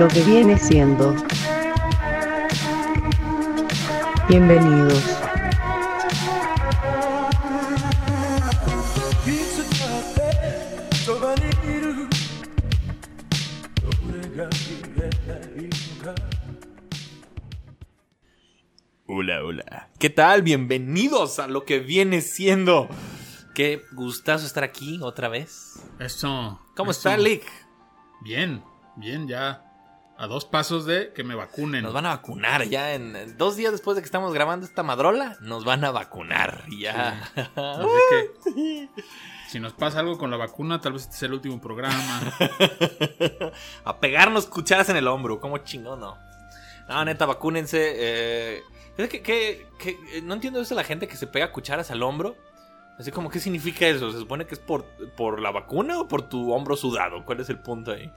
lo que viene siendo. Bienvenidos. Hola, hola. ¿Qué tal? Bienvenidos a lo que viene siendo. Qué gustazo estar aquí otra vez. Eso. ¿Cómo eso. está, Lick? Bien, bien, ya. A dos pasos de que me vacunen. Nos van a vacunar ya en en dos días después de que estamos grabando esta madrola. Nos van a vacunar ya. Así que. Si nos pasa algo con la vacuna, tal vez este sea el último programa. a pegarnos cucharas en el hombro. ¿Cómo chingón, no? No, neta, vacúnense. Eh, es que, que- que- no entiendo eso de la gente que se pega cucharas al hombro. Así como, ¿qué significa eso? ¿Se supone que es por, por la vacuna o por tu hombro sudado? ¿Cuál es el punto ahí?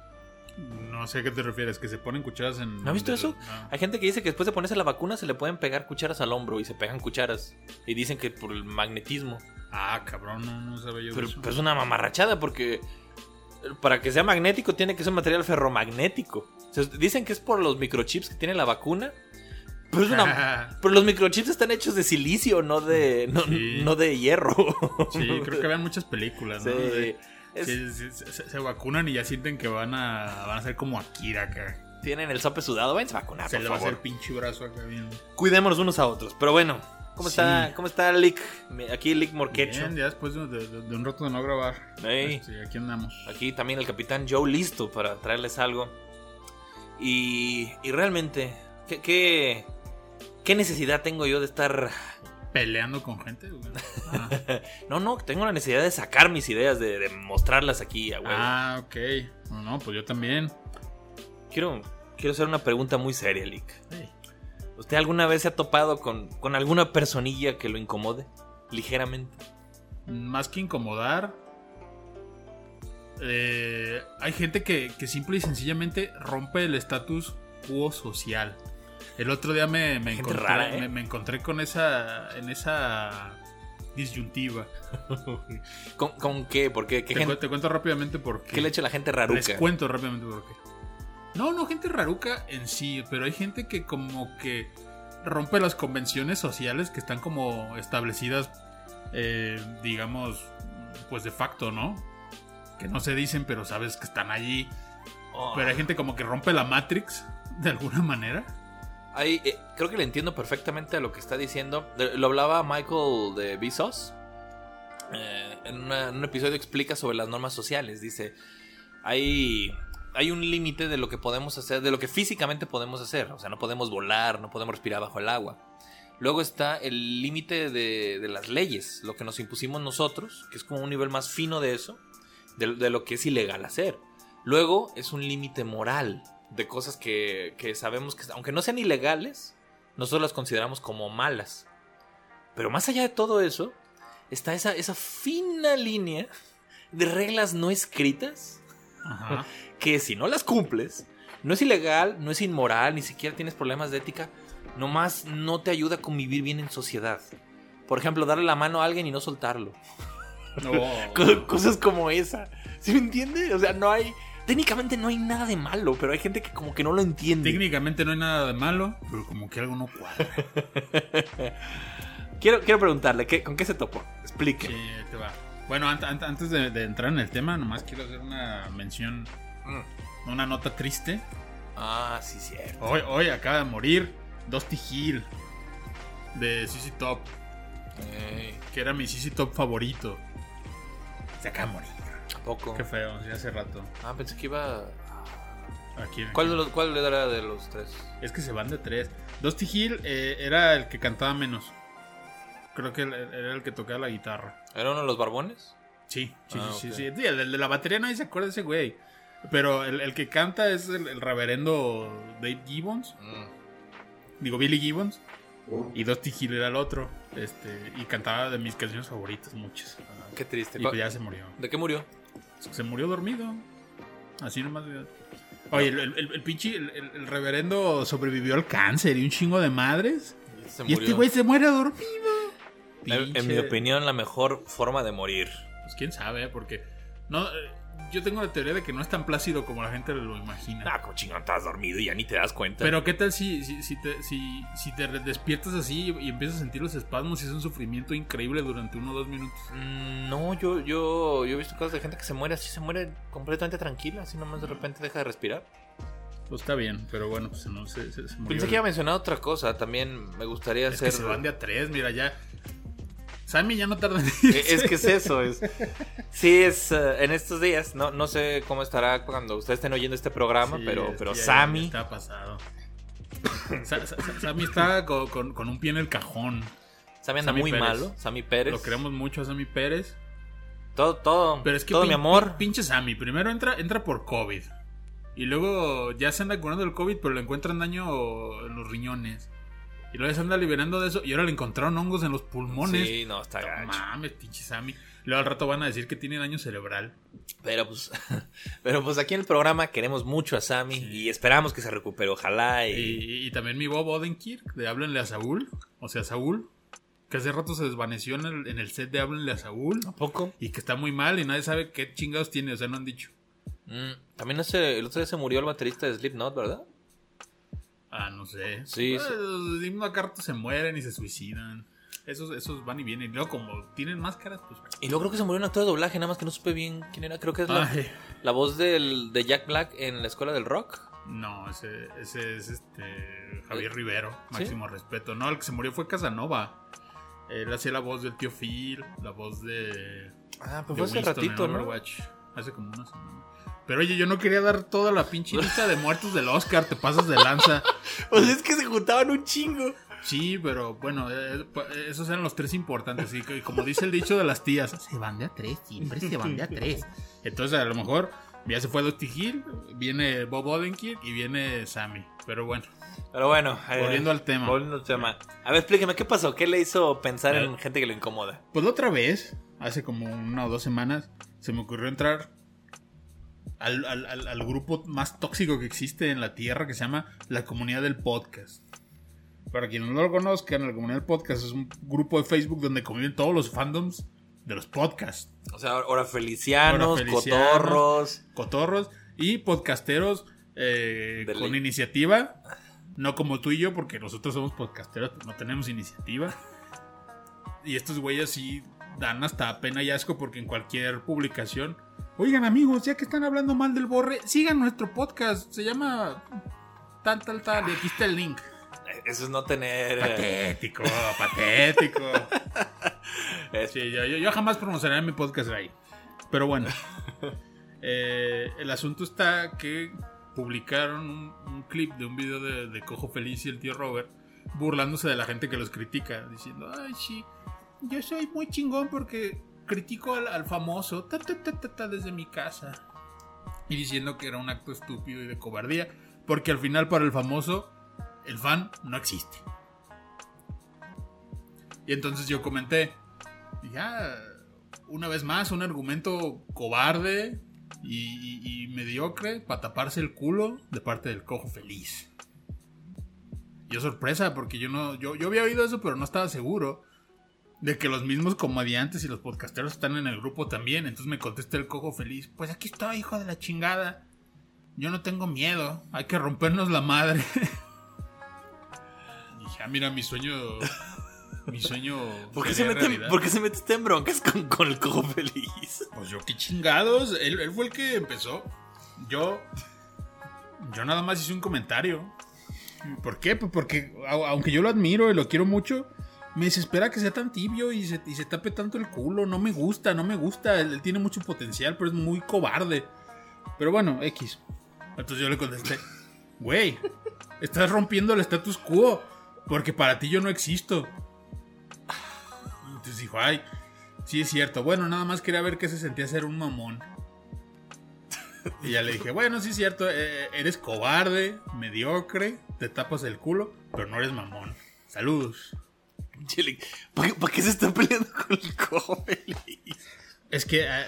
No sé a qué te refieres, que se ponen cucharas en. ¿No has visto eso? no. Hay gente que dice que después de ponerse la vacuna se le pueden pegar cucharas al hombro y se pegan cucharas. Y dicen que por el magnetismo. Ah, cabrón, no, no sabía yo Pero, eso. pero es una mamarrachada porque para que sea magnético tiene que ser un material ferromagnético. O sea, dicen que es por los microchips que tiene la vacuna. Pero, es una, pero los microchips están hechos de silicio, no de, no, Sí. no de hierro. Sí, creo que vean muchas películas, ¿no? Sí. De- Es- sí, sí, se, vacunan y ya sienten que van a, van a ser como Akira acá. Tienen el sope sudado, váyanse a vacunar, se por le va a hacer pinche brazo acá bien. Cuidémonos unos a otros. Pero bueno, ¿cómo Sí. está, cómo está Lick? Aquí Lick Morquecho. Bien, ya después de, de- de un rato de no grabar. Ey. Este, aquí andamos. Aquí también el capitán Joe listo para traerles algo. Y, y realmente, ¿qué, qué, qué necesidad tengo yo de estar... Peleando con gente, güey. Ah, No, no, tengo la necesidad de sacar mis ideas, de, de mostrarlas aquí a huevo. Ah, ok. No, no, pues yo también. Quiero, quiero hacer una pregunta muy seria, Lick. ¿Usted alguna vez se ha topado con, con alguna personilla que lo incomode? Ligeramente. Más que incomodar. eh, hay gente que, que simple y sencillamente rompe el status quo social. El otro día me, me encontré, rara, ¿eh? me, me encontré con esa. en esa disyuntiva. ¿Con, con qué? ¿Por qué? ¿Qué, Te, gente- cu- te cuento rápidamente por qué. qué le echa la gente raruca? Les cuento rápidamente por qué. No, no gente raruca en sí, pero hay gente que como que rompe las convenciones sociales que están como establecidas, eh, digamos, pues de facto, ¿no? Que no se dicen, pero sabes que están allí. Oh. Pero hay gente como que rompe la Matrix de alguna manera. Ahí, eh, creo que le entiendo perfectamente a lo que está diciendo. Lo hablaba Michael de Visos. Eh, en, un episodio explica sobre las normas sociales. Dice, hay, hay un límite de lo que podemos hacer, de lo que físicamente podemos hacer. O sea, no podemos volar, no podemos respirar bajo el agua. Luego está el límite de, de las leyes, lo que nos impusimos nosotros, que es como un nivel más fino de eso, de lo que es ilegal hacer. Luego es un límite moral de cosas que, que sabemos que, aunque no sean ilegales, nosotros las consideramos como malas. Pero más allá de todo eso, está esa, esa fina línea de reglas no escritas Ajá. que si no las cumples, no es ilegal, no es inmoral, ni siquiera tienes problemas de ética, nomás no te ayuda a convivir bien en sociedad. Por ejemplo, darle la mano a alguien y no soltarlo. No. Co- Cosas como esa. ¿Sí me entiende? O sea, no hay. Técnicamente no hay nada de malo, pero hay gente que como que no lo entiende. Técnicamente no hay nada de malo, pero como que algo no cuadra. Quiero, quiero preguntarle, ¿qué, ¿con qué se topó? Explique. Sí, te va. Bueno, ant- ant- antes de, de entrar en el tema, nomás quiero hacer una mención, Mm. una nota triste. Ah, sí, cierto. Hoy, hoy acaba de morir Dusty Hill de CC Top, que era mi CC Top favorito. Se acaba de morir. ¿A poco? Qué feo, sí, hace rato. Ah, pensé que iba. Aquí, ¿Cuál, de los, ¿Cuál era de los tres? Es que se van de tres. Dusty Hill eh, era el que cantaba menos. Creo que era el que tocaba la guitarra. ¿Era uno de los barbones? Sí, sí, Ah, sí, sí, sí. Sí, el, el de la batería nadie se acuerda de ese güey. Pero el, el que canta es el, el reverendo Dave Gibbons. Mm. Digo, Billy Gibbons. Y Dusty Hill era el otro. Este, y cantaba de mis canciones favoritas, muchas. Qué triste. Y pues ya se murió. ¿De qué murió? Se murió dormido. Así nomás. Oye, el, el, el- el pinche, el, el- reverendo sobrevivió al cáncer y un chingo de madres. Se Y este güey se muere dormido. En, en mi opinión, la mejor forma de morir. Pues quién sabe, porque. No, eh, yo tengo la teoría de que no es tan plácido como la gente lo imagina. Ah, como chingón, estás dormido y ya ni te das cuenta. Pero qué tal si, si, si te, si, si te despiertas así y empiezas a sentir los espasmos y es un sufrimiento increíble durante uno o dos minutos. Mm, no, yo, yo, yo he visto casos de gente que se muere así, se muere completamente tranquila, así nomás de repente deja de respirar. Pues está bien, pero bueno, pues no se, se, se. Pensé que iba a mencionar otra cosa, también me gustaría Es hacer... que se van de a tres, mira, ya. Sammy ya no tarda en Eh, irse. Es que es eso, es. Sí, es eh, en estos días. No, no sé cómo estará cuando ustedes estén oyendo este programa, Sí, pero, pero ya- ya Sammy. Está pasado. Sa- sa- sa- Sammy está con, con- con un pie en el cajón. Sammy anda Sammy muy Pérez. malo. Sammy Pérez. Lo queremos mucho a Sammy Pérez. Todo, todo. Pero es que todo mi amor. pin- pinche Sammy. Primero entra, entra por COVID. Y luego ya se anda curando el COVID, pero le encuentran daño en los riñones. Y luego se anda liberando de eso. Y ahora le encontraron hongos en los pulmones. Sí, no, está gacho. mames, pinche Sammy. Luego al rato van a decir que tiene daño cerebral. Pero pues, pero pues aquí en el programa queremos mucho a Sammy y esperamos que se recupere, ojalá. Y... Y, y también mi Bob Odenkirk de Háblenle a Saúl. O sea, Saúl. Que hace rato se desvaneció en el, en el set de Háblenle a Saúl. ¿A poco? Y que está muy mal y nadie sabe qué chingados tiene. O sea, no han dicho. Mm, también el otro día se murió el baterista de Slipknot, ¿verdad? Ah, no sé. Sí, Pues, sí. Los se mueren y se suicidan. Esos, esos van y vienen. Y luego, como tienen máscaras, pues. Y luego creo que se murió un actor de doblaje, nada más que no supe bien quién era. Creo que es la, la voz del, de Jack Black en la escuela del rock. no, ese, ese es este. Javier Rivero. ¿Sí? Máximo respeto. No, el que se murió fue Casanova. Él hacía la voz del tío Phil, la voz de. Ah, pues de fue hace ratito, ¿no? Overwatch. Hace como una semana. Pero oye, yo no quería dar toda la pinche lista de muertos del Oscar, te pasas de lanza. Pues es que se juntaban un chingo. Sí, pero bueno, eh, pa- esos eran los tres importantes. Y como dice el dicho de las tías, se van de a tres, siempre se van de a tres. Entonces a lo mejor ya se fue Dusty Hill, viene Bob Odenkirk y viene Sammy. Pero bueno, Pero bueno, eh, Volviendo al tema. Volviendo al tema. A ver, explíqueme, ¿qué pasó? ¿Qué le hizo pensar Eh. en gente que lo incomoda? pues la otra vez, hace como una o dos semanas, se me ocurrió entrar al, al- al- al grupo más tóxico que existe en la Tierra que se llama la comunidad del podcast. Para quienes no lo conozcan, la comunidad del podcast es un grupo de Facebook donde conviven todos los fandoms de los podcasts. O sea, ahora felicianos, cotorros. Cotorros y podcasteros eh, con ley. iniciativa. No como tú y yo, porque nosotros somos podcasteros, pero no tenemos iniciativa. Y estos güeyes sí dan hasta pena y asco porque en cualquier publicación. Oigan amigos, ya que están hablando mal del borre, sigan nuestro podcast. Se llama tal, tal, tal. Y aquí está el link. Eso es no tener. eh, Patético, patético. Sí, yo, yo- yo jamás promocionaré mi podcast ahí. Pero bueno. Eh, el asunto está que publicaron un, un clip de un video de, de Cojo Feliz y el tío Robert burlándose de la gente que los critica, diciendo, ay, sí, yo soy muy chingón porque critico al, famoso desde mi casa. Y diciendo que era un acto estúpido y de cobardía, porque al final para el famoso, el fan no existe. Y entonces yo comenté, ya, una vez más, un argumento cobarde y, y- y mediocre para taparse el culo de parte del cojo feliz. Yo sorpresa, porque yo no, yo, yo había oído eso, pero no estaba seguro de que los mismos comediantes y los podcasteros están en el grupo también. Entonces me contesta el cojo feliz, pues aquí estoy, hijo de la chingada. Yo no tengo miedo, hay que rompernos la madre. Y dije, ah, mira, mi sueño, mi sueño. ¿Por qué, se mete. ¿Por qué se mete usted en broncas con, con el cojo feliz? Pues yo qué chingados. Él, él fue el que empezó. Yo. Yo nada más hice un comentario. ¿Por qué? Pues porque au- aunque yo lo admiro y lo quiero mucho, me desespera que sea tan tibio y se, tape tanto el culo. No me gusta, no me gusta. Él, él tiene mucho potencial, pero es muy cobarde. Pero bueno, X. Entonces yo le contesté, güey, estás rompiendo el status quo. Porque para ti yo no existo. Entonces dijo, ay, Sí, es cierto. Bueno, nada más quería ver qué se sentía ser un mamón. Y ya le dije, bueno, sí es cierto, eh, eres cobarde, mediocre, te tapas el culo, pero no eres mamón. Saludos. ¿Para qué, para qué se está peleando con el cojo feliz? Es que, eh,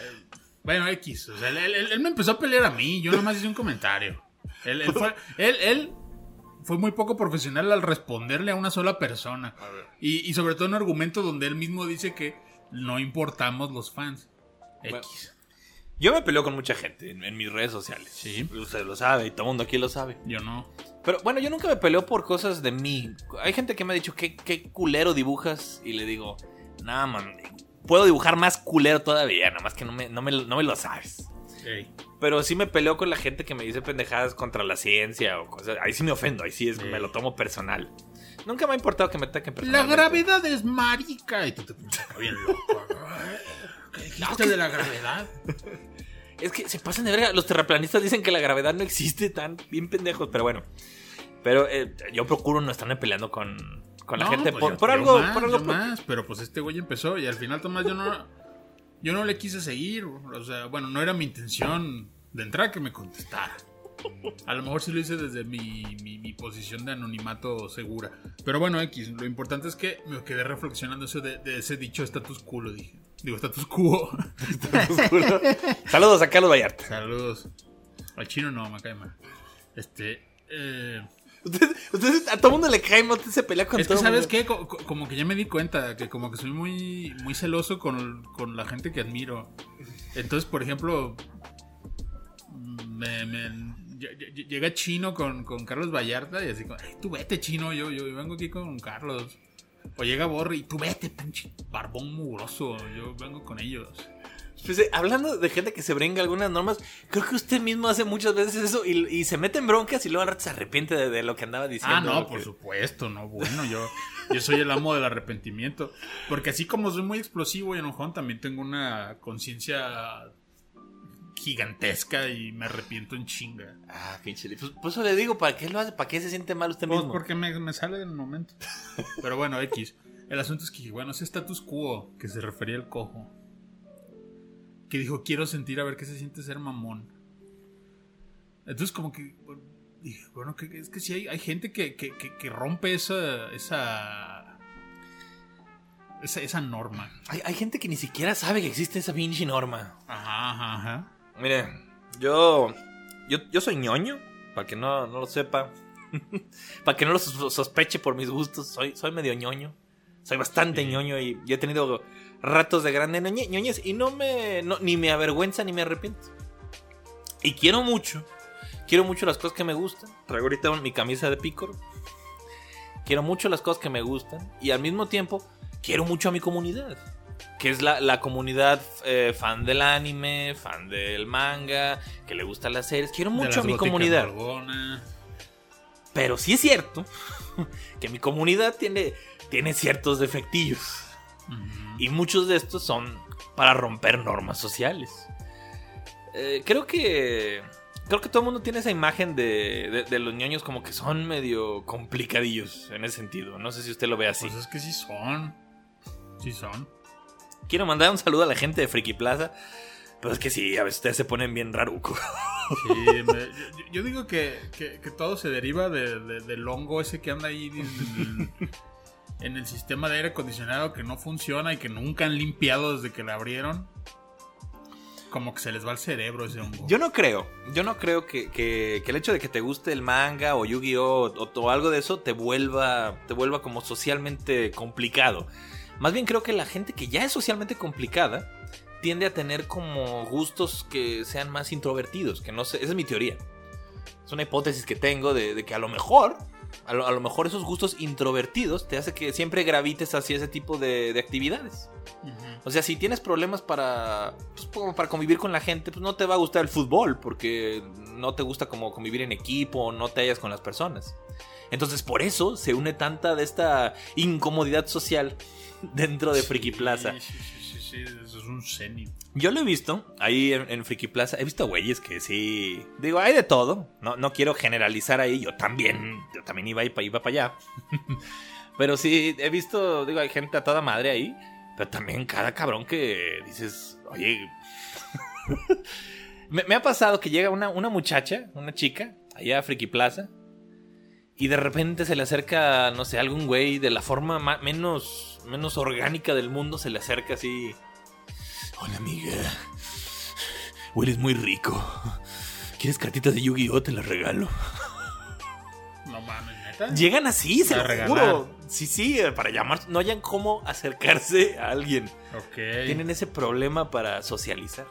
bueno, X, o sea, él, él- él me empezó a pelear a mí, yo nada más hice un comentario. Él, él fue, él, él fue muy poco profesional al responderle a una sola persona. Y, y sobre todo un argumento donde él mismo dice que no importamos los fans. Bueno. X. Yo me peleo con mucha gente en, en mis redes sociales. Sí. Usted lo sabe y todo el mundo aquí lo sabe. Yo no. Pero bueno, yo nunca me peleo por cosas de mí. Hay gente que me ha dicho, ¿qué, qué culero dibujas? Y le digo, nada, man, puedo dibujar más culero todavía, nada más que no me, no me, no me lo sabes. Ey. Pero sí me peleo con la gente que me dice pendejadas contra la ciencia o cosas. Ahí sí me ofendo, ahí sí es, me lo tomo personal. Nunca me ha importado que me ataquen La gravedad es marica. Y tú te pones bien loco. ¿Qué dijiste de la gravedad? Es que se pasan de verga. Los terraplanistas dicen que la gravedad no existe tan bien pendejos, pero bueno. Pero eh, yo procuro no estarme peleando con, con la gente pues por, por algo. más, por algo más, pero pues este güey empezó y al final Tomás yo no yo no le quise seguir, o sea, bueno, no era mi intención de entrar que me contestara. A lo mejor sí lo hice desde mi, mi, mi posición de anonimato segura. Pero bueno, X, lo importante es que me quedé reflexionando eso de, de ese dicho status quo, lo dije. Digo, status quo. Saludos a Carlos Vallarta. Saludos. Al chino no, me cae mal. Este... Eh, Ustedes- a todo mundo le cae, usted se pelea con Es que, todo ¿sabes mundo. qué? Co- co- como que ya me di cuenta que como que soy muy, muy celoso con, con la gente que admiro. Entonces, por ejemplo, me, me- ll- ll- llega Chino con, con Carlos Vallarta y así como, "Ay, tú vete, Chino, yo, yo vengo aquí con Carlos. O llega Borri y tú vete, pinche barbón mugroso, yo vengo con ellos. Pues, eh, hablando de gente que se brinca algunas normas, creo que usted mismo hace muchas veces eso y, y se mete en broncas y luego al rato se arrepiente de, de lo que andaba diciendo. Ah, no, por que- supuesto, no, bueno, yo, yo soy el amo del arrepentimiento. Porque así como soy muy explosivo y enojón, también tengo una conciencia gigantesca y me arrepiento en chinga. Ah, pinche. Pues, por eso le digo, ¿para qué lo hace? ¿Para qué se siente mal usted Pues mismo? porque me, me sale en el momento. Pero bueno, X. El asunto es que, bueno, ese status quo que se refería al cojo. Que dijo, quiero sentir a ver qué se siente ser mamón. Entonces como que... bueno, Dije, bueno, que, es que sí hay, hay gente que, que, que- que rompe esa... esa esa, esa norma. Hay, hay gente que ni siquiera sabe que existe esa pinche norma. Ajá, ajá, ajá. Mire, yo, yo, yo soy ñoño, para que no, no lo sepa. para que no lo sos- sospeche por mis gustos. Soy, soy medio ñoño. Soy bastante Sí. ñoño y, y he tenido ratos de grande ñoñe- ñoñez y no me, no- ni me avergüenza ni me arrepiento. Y quiero mucho. Quiero mucho las cosas que me gustan. Traigo ahorita mi camisa de pícoro. Quiero mucho las cosas que me gustan. Y al mismo tiempo, quiero mucho a mi comunidad. Que es la, la comunidad eh, fan del anime, fan del manga, que le gustan las series. Quiero mucho a mi comunidad. Pero sí es cierto que mi comunidad tiene, tiene ciertos defectillos. Ujú. Y muchos de estos son para romper normas sociales. Eh, creo que. Creo que todo el mundo tiene esa imagen de, de- de los ñoños como que son medio complicadillos en ese sentido. No sé si usted lo ve así. Pues es que sí son. Sí son. Quiero mandar un saludo a la gente de Friki Plaza. Pero es que sí, a veces ustedes se ponen bien raruco. Sí, me- yo, yo digo que, que- que todo se deriva de- de- del hongo ese que anda ahí en el, el sistema de aire acondicionado que no funciona y que nunca han limpiado desde que la abrieron. Como que se les va al cerebro ese hongo. Yo no creo, yo no creo que, que- el hecho de que te guste el manga o Yu-Gi-Oh! O, algo de eso te vuelva, te vuelva como socialmente complicado. Más bien creo que la gente que ya es socialmente complicada tiende a tener como gustos que sean más introvertidos, que no sé, esa es mi teoría. Es una hipótesis que tengo de que a lo mejor, a lo, a lo mejor esos gustos introvertidos te hace que siempre gravites hacia ese tipo de, de actividades. O sea, si tienes problemas para, pues, para convivir con la gente, pues no te va a gustar el fútbol porque no te gusta como convivir en equipo, no te hallas con las personas. Entonces, por eso se une tanta de esta incomodidad social dentro de Friki Plaza. Sí, sí, sí, es un cenit. Yo lo he visto ahí en, Friki Plaza. He visto güeyes que sí. Digo, hay de todo. No, no quiero generalizar ahí. Yo también. Yo también iba, iba, iba para allá. Pero sí, he visto. Digo, hay gente a toda madre ahí. Pero también cada cabrón que dices, oye. me, ha pasado que llega una, una muchacha, una chica, allá a Friki Plaza. Y de repente se le acerca, no sé, algún güey de la forma ma- menos, menos orgánica del mundo. Se le acerca así. Hola amiga. Hueles muy rico. ¿Quieres cartitas de Yu-Gi-Oh? Te las regalo. No mames, neta. Llegan así, se lo juro. Sí, sí, eh, para llamar. No hayan cómo acercarse a alguien. Ok. Tienen ese problema para socializar.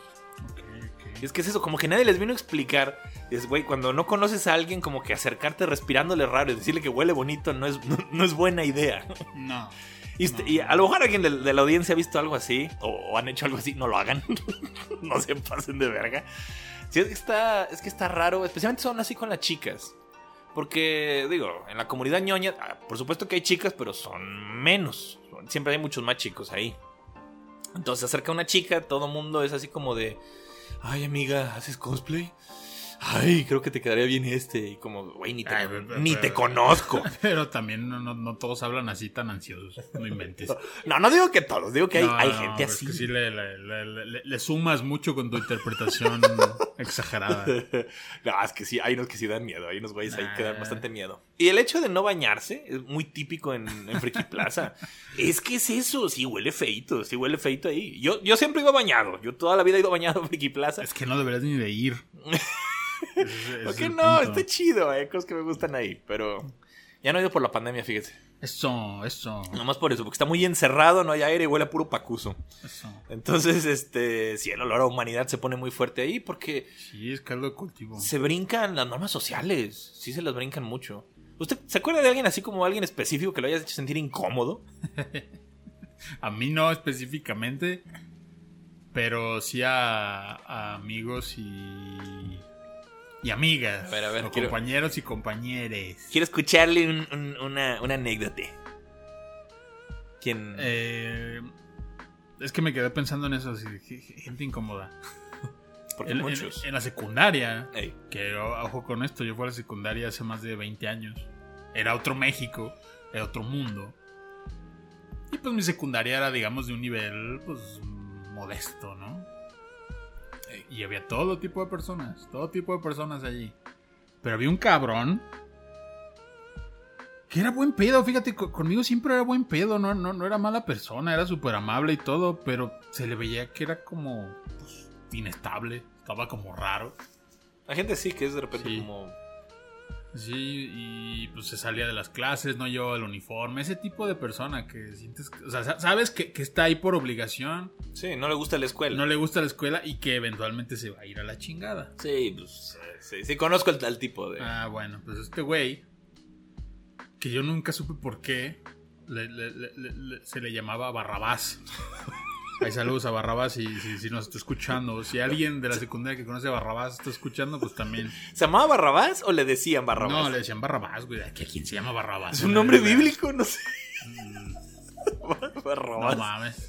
ok, ok. Y es que es eso, como que nadie les vino a explicar. Es, güey, cuando no conoces a alguien, como que acercarte respirándole raro y decirle que huele bonito no es, no, no es buena idea. No. Y, y a lo mejor alguien de, de la audiencia ha visto algo así, o, o han hecho algo así, no lo hagan. no se pasen de verga. Sí, es que está, es que está raro, especialmente son así con las chicas. Porque, digo, en la comunidad ñoña, ah, por supuesto que hay chicas, pero son menos. Siempre hay muchos más chicos ahí. Entonces se acerca una chica, todo mundo es así como de, ay amiga, ¿haces cosplay? Ay, creo que te quedaría bien este. Y como, güey, ni te, Ay, pero- ni pero- te conozco. Pero también no, no- no todos hablan así tan ansiosos. No inventes. No, no digo que todos, digo que hay, No, hay gente es así. que sí le, le- le- le- le sumas mucho con tu interpretación exagerada. no, es que sí, hay unos que sí dan miedo, hay unos güeyes ahí que dan bastante miedo. Y el hecho de no bañarse es muy típico en, en Friki Plaza. es que es eso, sí huele feito, sí huele feito ahí. Yo, yo siempre iba bañado, yo toda la vida he ido bañado en Friki Plaza. Es que no deberías ni de ir. Ese- ese ¿Por es qué el no? punto. Está chido, hay cosas que me gustan ahí, pero ya no he ido por la pandemia, fíjate. Eso, eso, Nomás por eso, porque está muy encerrado, no hay aire y huele a puro pacuso. eso. Entonces, este, sí, el olor a humanidad se pone muy fuerte ahí porque Sí, es caldo de cultivo. se brincan las normas sociales. Sí se las brincan mucho. ¿Usted se acuerda de alguien así como alguien específico que lo hayas hecho sentir incómodo? A mí no específicamente, pero sí a, a amigos y, y amigas. A ver, o quiero- compañeros y compañeres. Quiero escucharle un- un- una, una anécdota. ¿Quién? Eh, es que me quedé pensando en eso, así, gente incómoda. Porque En, muchos. en la secundaria, Ey, que ojo con esto, yo fui a la secundaria hace más de 20 años. Era otro México, era otro mundo. Y pues mi secundaria era, digamos, de un nivel, pues, modesto, ¿no? Y había todo tipo de personas, todo tipo de personas allí. Pero había un cabrón que era buen pedo, fíjate, co- conmigo siempre era buen pedo, no, no, no era mala persona, era súper amable y todo, pero se le veía que era como pues, inestable, estaba como raro. La gente sí que es de repente Sí. como. Sí, y pues se salía de las clases, no llevaba el uniforme, ese tipo de persona que sientes, o sea, sa- sabes que, que está ahí por obligación, Sí, no le gusta la escuela. no le gusta la escuela y que eventualmente se va a ir a la chingada. Sí, pues. Sí, sí, conozco el, al tipo de. Ah, bueno, pues este güey, que yo nunca supe por qué, le- le- le- le- le- se le llamaba Barrabás. Hay saludos a Barrabás y si, si nos está escuchando. Si alguien de la secundaria que conoce a Barrabás está escuchando, pues también. ¿Se llamaba Barrabás o le decían Barrabás? No, le decían Barrabás, güey. ¿A quién se llama Barrabás? Es un nombre bíblico, no sé. No Barrabás. mames.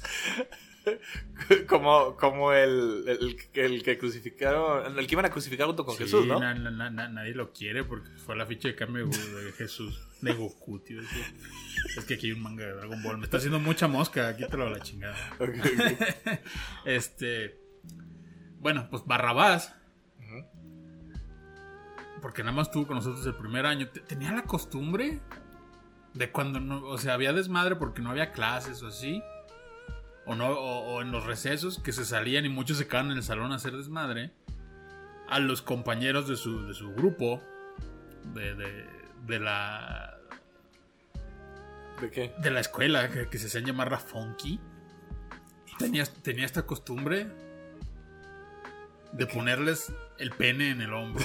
como, como el, el, el que crucificaron, el que iban a crucificar junto con Sí, Jesús, ¿no? na- na- na- na- nadie lo quiere porque fue la ficha de cambio de, Jesús. De Goku, tío. Es que- Es que aquí hay un manga de Dragon Ball. Me está haciendo mucha mosca. Quítalo a la chingada. Este. Bueno, pues Barrabás. Porque nada más estuvo con nosotros el primer año. te- Tenía la costumbre de cuando no. O sea, había desmadre porque no había clases o así. O, no, o, o en los recesos que se salían y muchos se quedaban en el salón a hacer desmadre. A los compañeros de su, de su grupo. De, de, de la. ¿De qué? De la escuela, que, que se hacían llamar la Funky. Tenía, tenía esta costumbre de ponerles el pene en el hombro.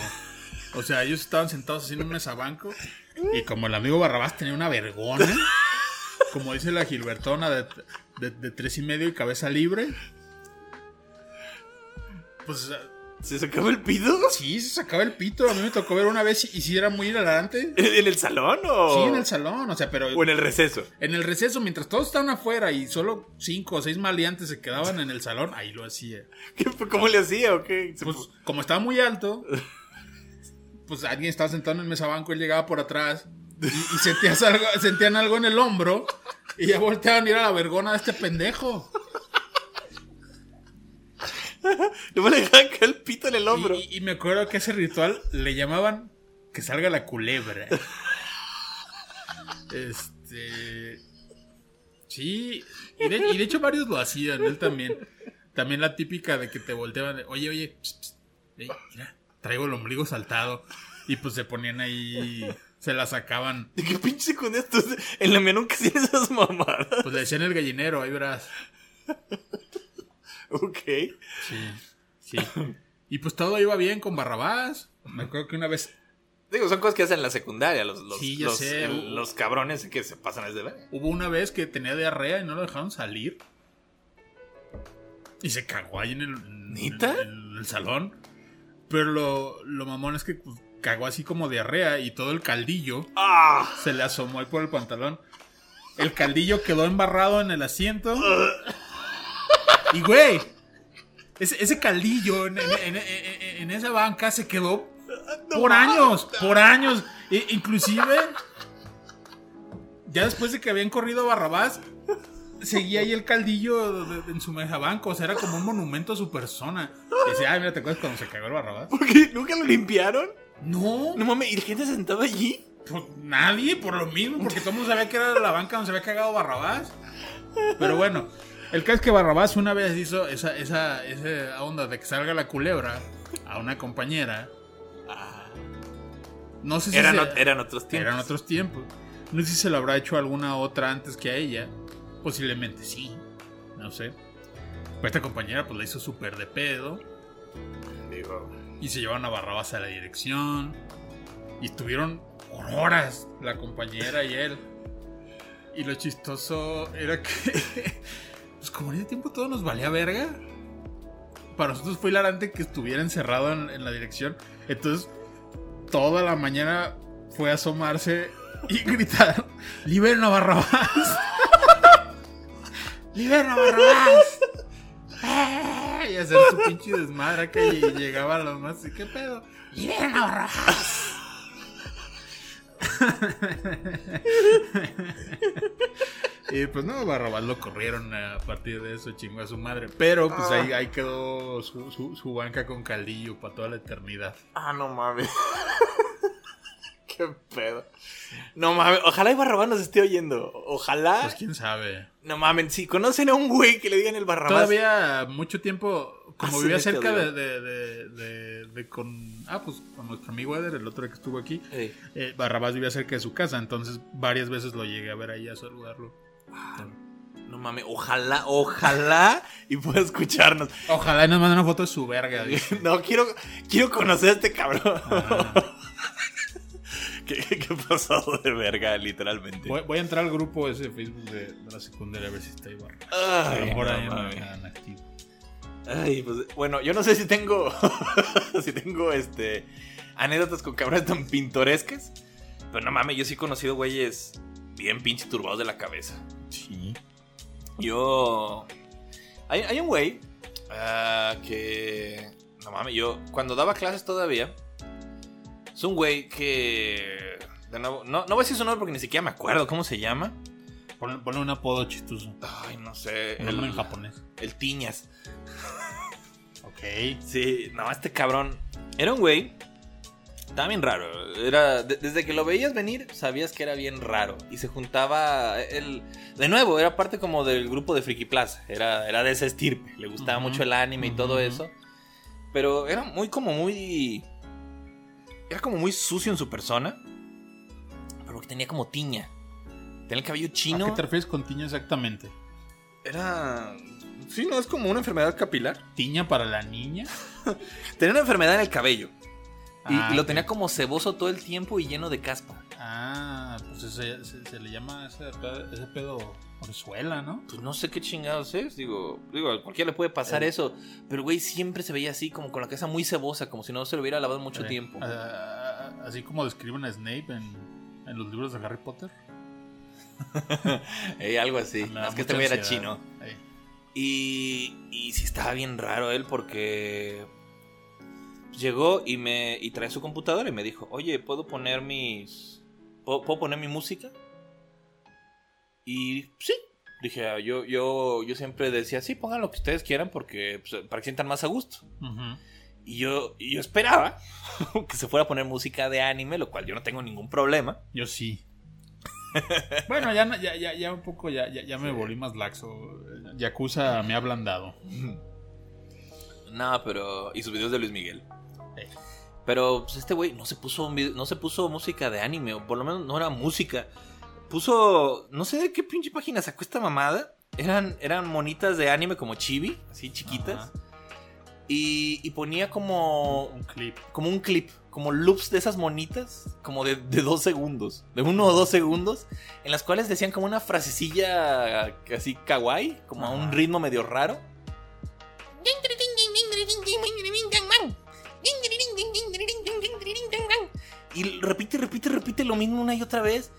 O sea, ellos estaban sentados así en un mesabanco y como el amigo Barrabás tenía una vergona, como dice la Gilbertona de, de- de tres y medio y cabeza libre, pues ¿Se sacaba el pido? sí, se sacaba el pito. A mí me tocó ver una vez y, sí era muy hilarante. ¿En el salón o...? Sí, en el salón, o sea, pero ¿O en el receso? en el receso, mientras todos estaban afuera y solo cinco o seis maleantes se quedaban en el salón, ahí lo hacía. ¿Qué- ¿Cómo le hacía o qué? Pues pu- como estaba muy alto, pues alguien estaba sentado en el mesabanco, él llegaba por atrás y, y sentías algo, sentían algo en el hombro y ya volteaban y era la vergona de este pendejo. No me le dejaban caer el pito en el hombro. Y, me acuerdo que ese ritual le llamaban que salga la culebra. Este. Sí, y de, y de hecho varios lo hacían, él también. También la típica de que te volteaban, de, oye, oye, pss, pss, ey, mira, traigo el ombligo saltado. Y pues se ponían ahí, se la sacaban. ¿De qué pinche con esto? En la mía nunca hacían esas mamadas. Pues le decían el gallinero, ahí verás. Ok. Sí, sí. Y pues todo iba bien con Barrabás. Me acuerdo que una vez Digo, son cosas que hacen en la secundaria, los, los, Sí, los, el- cabrones que se pasan es de ver. hubo una vez que tenía diarrea y no lo dejaron salir. Y se cagó ahí en el, en- ¿Neta? en el salón. Pero lo, lo mamón es que pues, cagó así como diarrea y todo el caldillo ¡Ah! se le asomó ahí por el pantalón. El caldillo quedó embarrado en el asiento. Y güey, ese, ese caldillo en, en- en- en- en esa banca se quedó por años, por años. E- inclusive, ya después de que habían corrido Barrabás, seguía ahí el caldillo en su mesa banco. O sea, era como un monumento a su persona. Y decía, ay, mira, ¿te acuerdas cuando se cagó el Barrabás? ¿Por qué? ¿Nunca lo limpiaron? No, No mames, ¿y la gente sentada allí? Pues nadie, por lo mismo, porque todo el mundo sabía que era la banca donde se había cagado Barrabás. Pero bueno, el caso es que Barrabás una vez hizo esa, esa, esa onda de que salga la culebra a una compañera. No sé si Eran, se- eran otros tiempos. eran otros tiempos. No sé si se lo habrá hecho alguna otra antes que a ella. Posiblemente sí. No sé. Pero esta compañera pues la hizo súper de pedo. Digo, Y se llevaron a Barrabás a la dirección. Y estuvieron por horas la compañera y él. Y lo chistoso era que, pues como en ese tiempo todo nos valía verga. Para nosotros fue hilarante que estuviera encerrado en, la dirección. Entonces, toda la mañana fue a asomarse y gritar: ¡Liberen a Barrabás! ¡Liberen a Barrabás! Y hacer su pinche desmadre que y llegaba a los más. ¿Qué pedo? ¡Liberen a Barrabás! y pues no, Barrabás lo corrieron a partir de eso, chingó a su madre. Pero pues ahí, ahí quedó su, su- su banca con caldillo para toda la eternidad. Ah, no mames. Qué pedo. No mames, ojalá y Barrabás nos esté oyendo. Ojalá. Pues quién sabe. No mames, si conocen a un güey que le digan el Barrabás. Todavía mucho tiempo, como Ah, vivía cerca de, de, de, con. Ah, pues con nuestro amigo Eder, el otro que estuvo aquí. Ey, eh, Barrabás vivía cerca de su casa, entonces varias veces lo llegué a ver ahí a saludarlo. no mames, ojalá, ojalá y pueda escucharnos. Ojalá y nos mande una foto de su verga. No, quiero, quiero conocer a este cabrón. ¿Qué, qué pasado de verga, literalmente? Voy, voy a entrar al grupo ese de Facebook de, de la secundaria a ver si está ahí Barrabás. A lo Ay, mejor no ahí no mames. están activos. Ay, pues, bueno, yo no sé si tengo, si tengo, este, anécdotas con cabrones tan pintorescas, pero no mames, yo sí he conocido güeyes bien pinche turbados de la cabeza. Sí. Yo, hay, hay un güey ah, que, no mames, yo cuando daba clases todavía, es un güey que, de nuevo, no, no voy a decir su nombre porque ni siquiera me acuerdo cómo se llama. Ponle, ponle un apodo chistoso. Ay, no sé. Un nombre en japonés. el Tiñas. Ok. Sí, no, este cabrón. Era un güey. Estaba bien raro. Era, de- desde que lo veías venir, sabías que era bien raro. Y se juntaba. Él, de nuevo, era parte como del grupo de Friki Plaza. Era, era de ese estirpe. Le gustaba mucho el anime y todo eso. Pero era muy, como muy. Era como muy sucio en su persona. Pero que tenía como tiña. Tenía el cabello ¿A chino. qué te refieres con tiña exactamente? Era. Sí, no, es como una enfermedad capilar. ¿Tiña para la niña? Tenía una enfermedad en el cabello. Y, Ah, y lo ok. tenía como ceboso todo el tiempo y lleno de caspa. Ah, pues ese, se, se le llama ese pedo, ese pedo orzuela, ¿no? Pues no sé qué chingados es. Digo, digo a cualquiera le puede pasar Eh. eso. Pero güey, siempre se veía así, como con la cabeza muy cebosa, como si no se lo hubiera lavado mucho Eh, tiempo. así como describen a Snape en, en los libros de Harry Potter. Eh, algo así. Da Es que este güey era chino. Y, y sí estaba bien raro él porque llegó y me y trae su computadora y me dijo, oye, ¿puedo poner mis... ¿Puedo, poner mi música? Y sí. Dije, "Ah, yo, yo, yo siempre decía, sí, pongan lo que ustedes quieran porque pues, para que sientan más a gusto. Y yo, y yo esperaba que se fuera a poner música de anime, lo cual yo no tengo ningún problema. Yo sí. bueno, ya, ya, ya, ya un poco, ya, ya, ya me volví más laxo. Yakuza me ha ablandado. No, pero. Y sus videos de Luis Miguel. Eh. Pero pues, este güey no se puso un video- no se puso música de anime, o por lo menos no era música. Puso. No sé de qué pinche página sacó esta mamada. Eran, eran monitas de anime como chibi, así chiquitas. Y, y ponía como, Un clip. como un clip, como loops de esas monitas, como de, de dos segundos, de uno o dos segundos, en las cuales decían como una frasecilla así kawaii, como a un ritmo medio raro. Y repite, repite, repite lo mismo una y otra vez.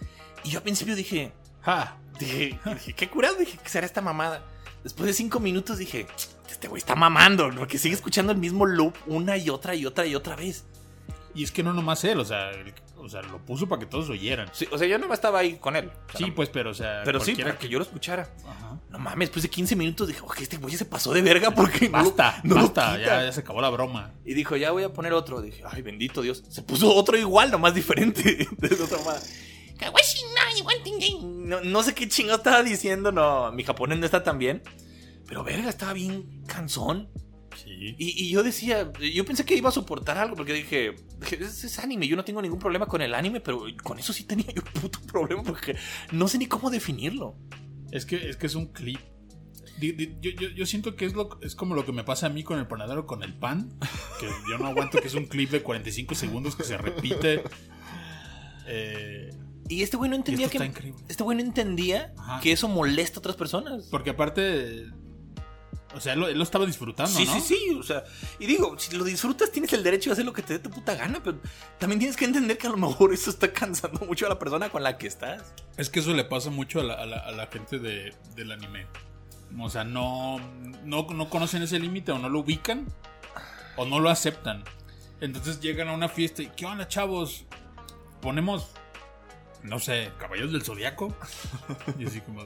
Y yo al principio dije, ¡Ja! dije, qué curado, dije, ¿qué será esta mamada? Después de cinco minutos dije, este güey está mamando, porque sigue escuchando el mismo loop una y otra y otra y otra vez. Y es que no nomás él, o sea, o sea, lo puso para que todos oyeran. Sí, o sea, yo no estaba ahí con él. O sea, Sí, no- pues, pero, o sea, pero sí, para que yo lo escuchara. Ajá. No mames, después de 15 minutos dije, ok, este güey se pasó de verga porque Basta, no basta, quita". ya, ya se acabó la broma. Y dijo, ya voy a poner otro. Dije, ay, bendito Dios. Se puso otro igual, nomás diferente. De otra. No, no sé qué chingado estaba diciendo, no. Mi japonés no está tan bien. Pero verga, estaba bien cansón. Sí. Y, y yo decía, yo pensé que iba a soportar algo, porque dije, es, es anime, yo no tengo ningún problema con el anime, pero con eso sí tenía yo un puto problema, porque no sé ni cómo definirlo. Es que es que es un clip. Yo, yo- yo siento que es, lo, es como lo que me pasa a mí con el panadero con el pan. Que yo no aguanto que es un clip de 45 segundos que se repite. Eh, Y este güey no entendía que... Este güey no entendía Ajá. que eso molesta a otras personas. Porque aparte. O sea, él lo, él lo estaba disfrutando, Sí, ¿no? sí, sí, o sea, y digo, si lo disfrutas tienes el derecho de hacer lo que te dé tu puta gana, pero también tienes que entender que a lo mejor eso está cansando mucho a la persona con la que estás. Es que eso le pasa mucho a la, a la- a la gente de- del anime. O sea, no, no, no conocen ese límite o no lo ubican o no lo aceptan. Entonces llegan a una fiesta y ¿qué onda, chavos? Ponemos, no sé, Caballeros del Zodiaco. Y así como,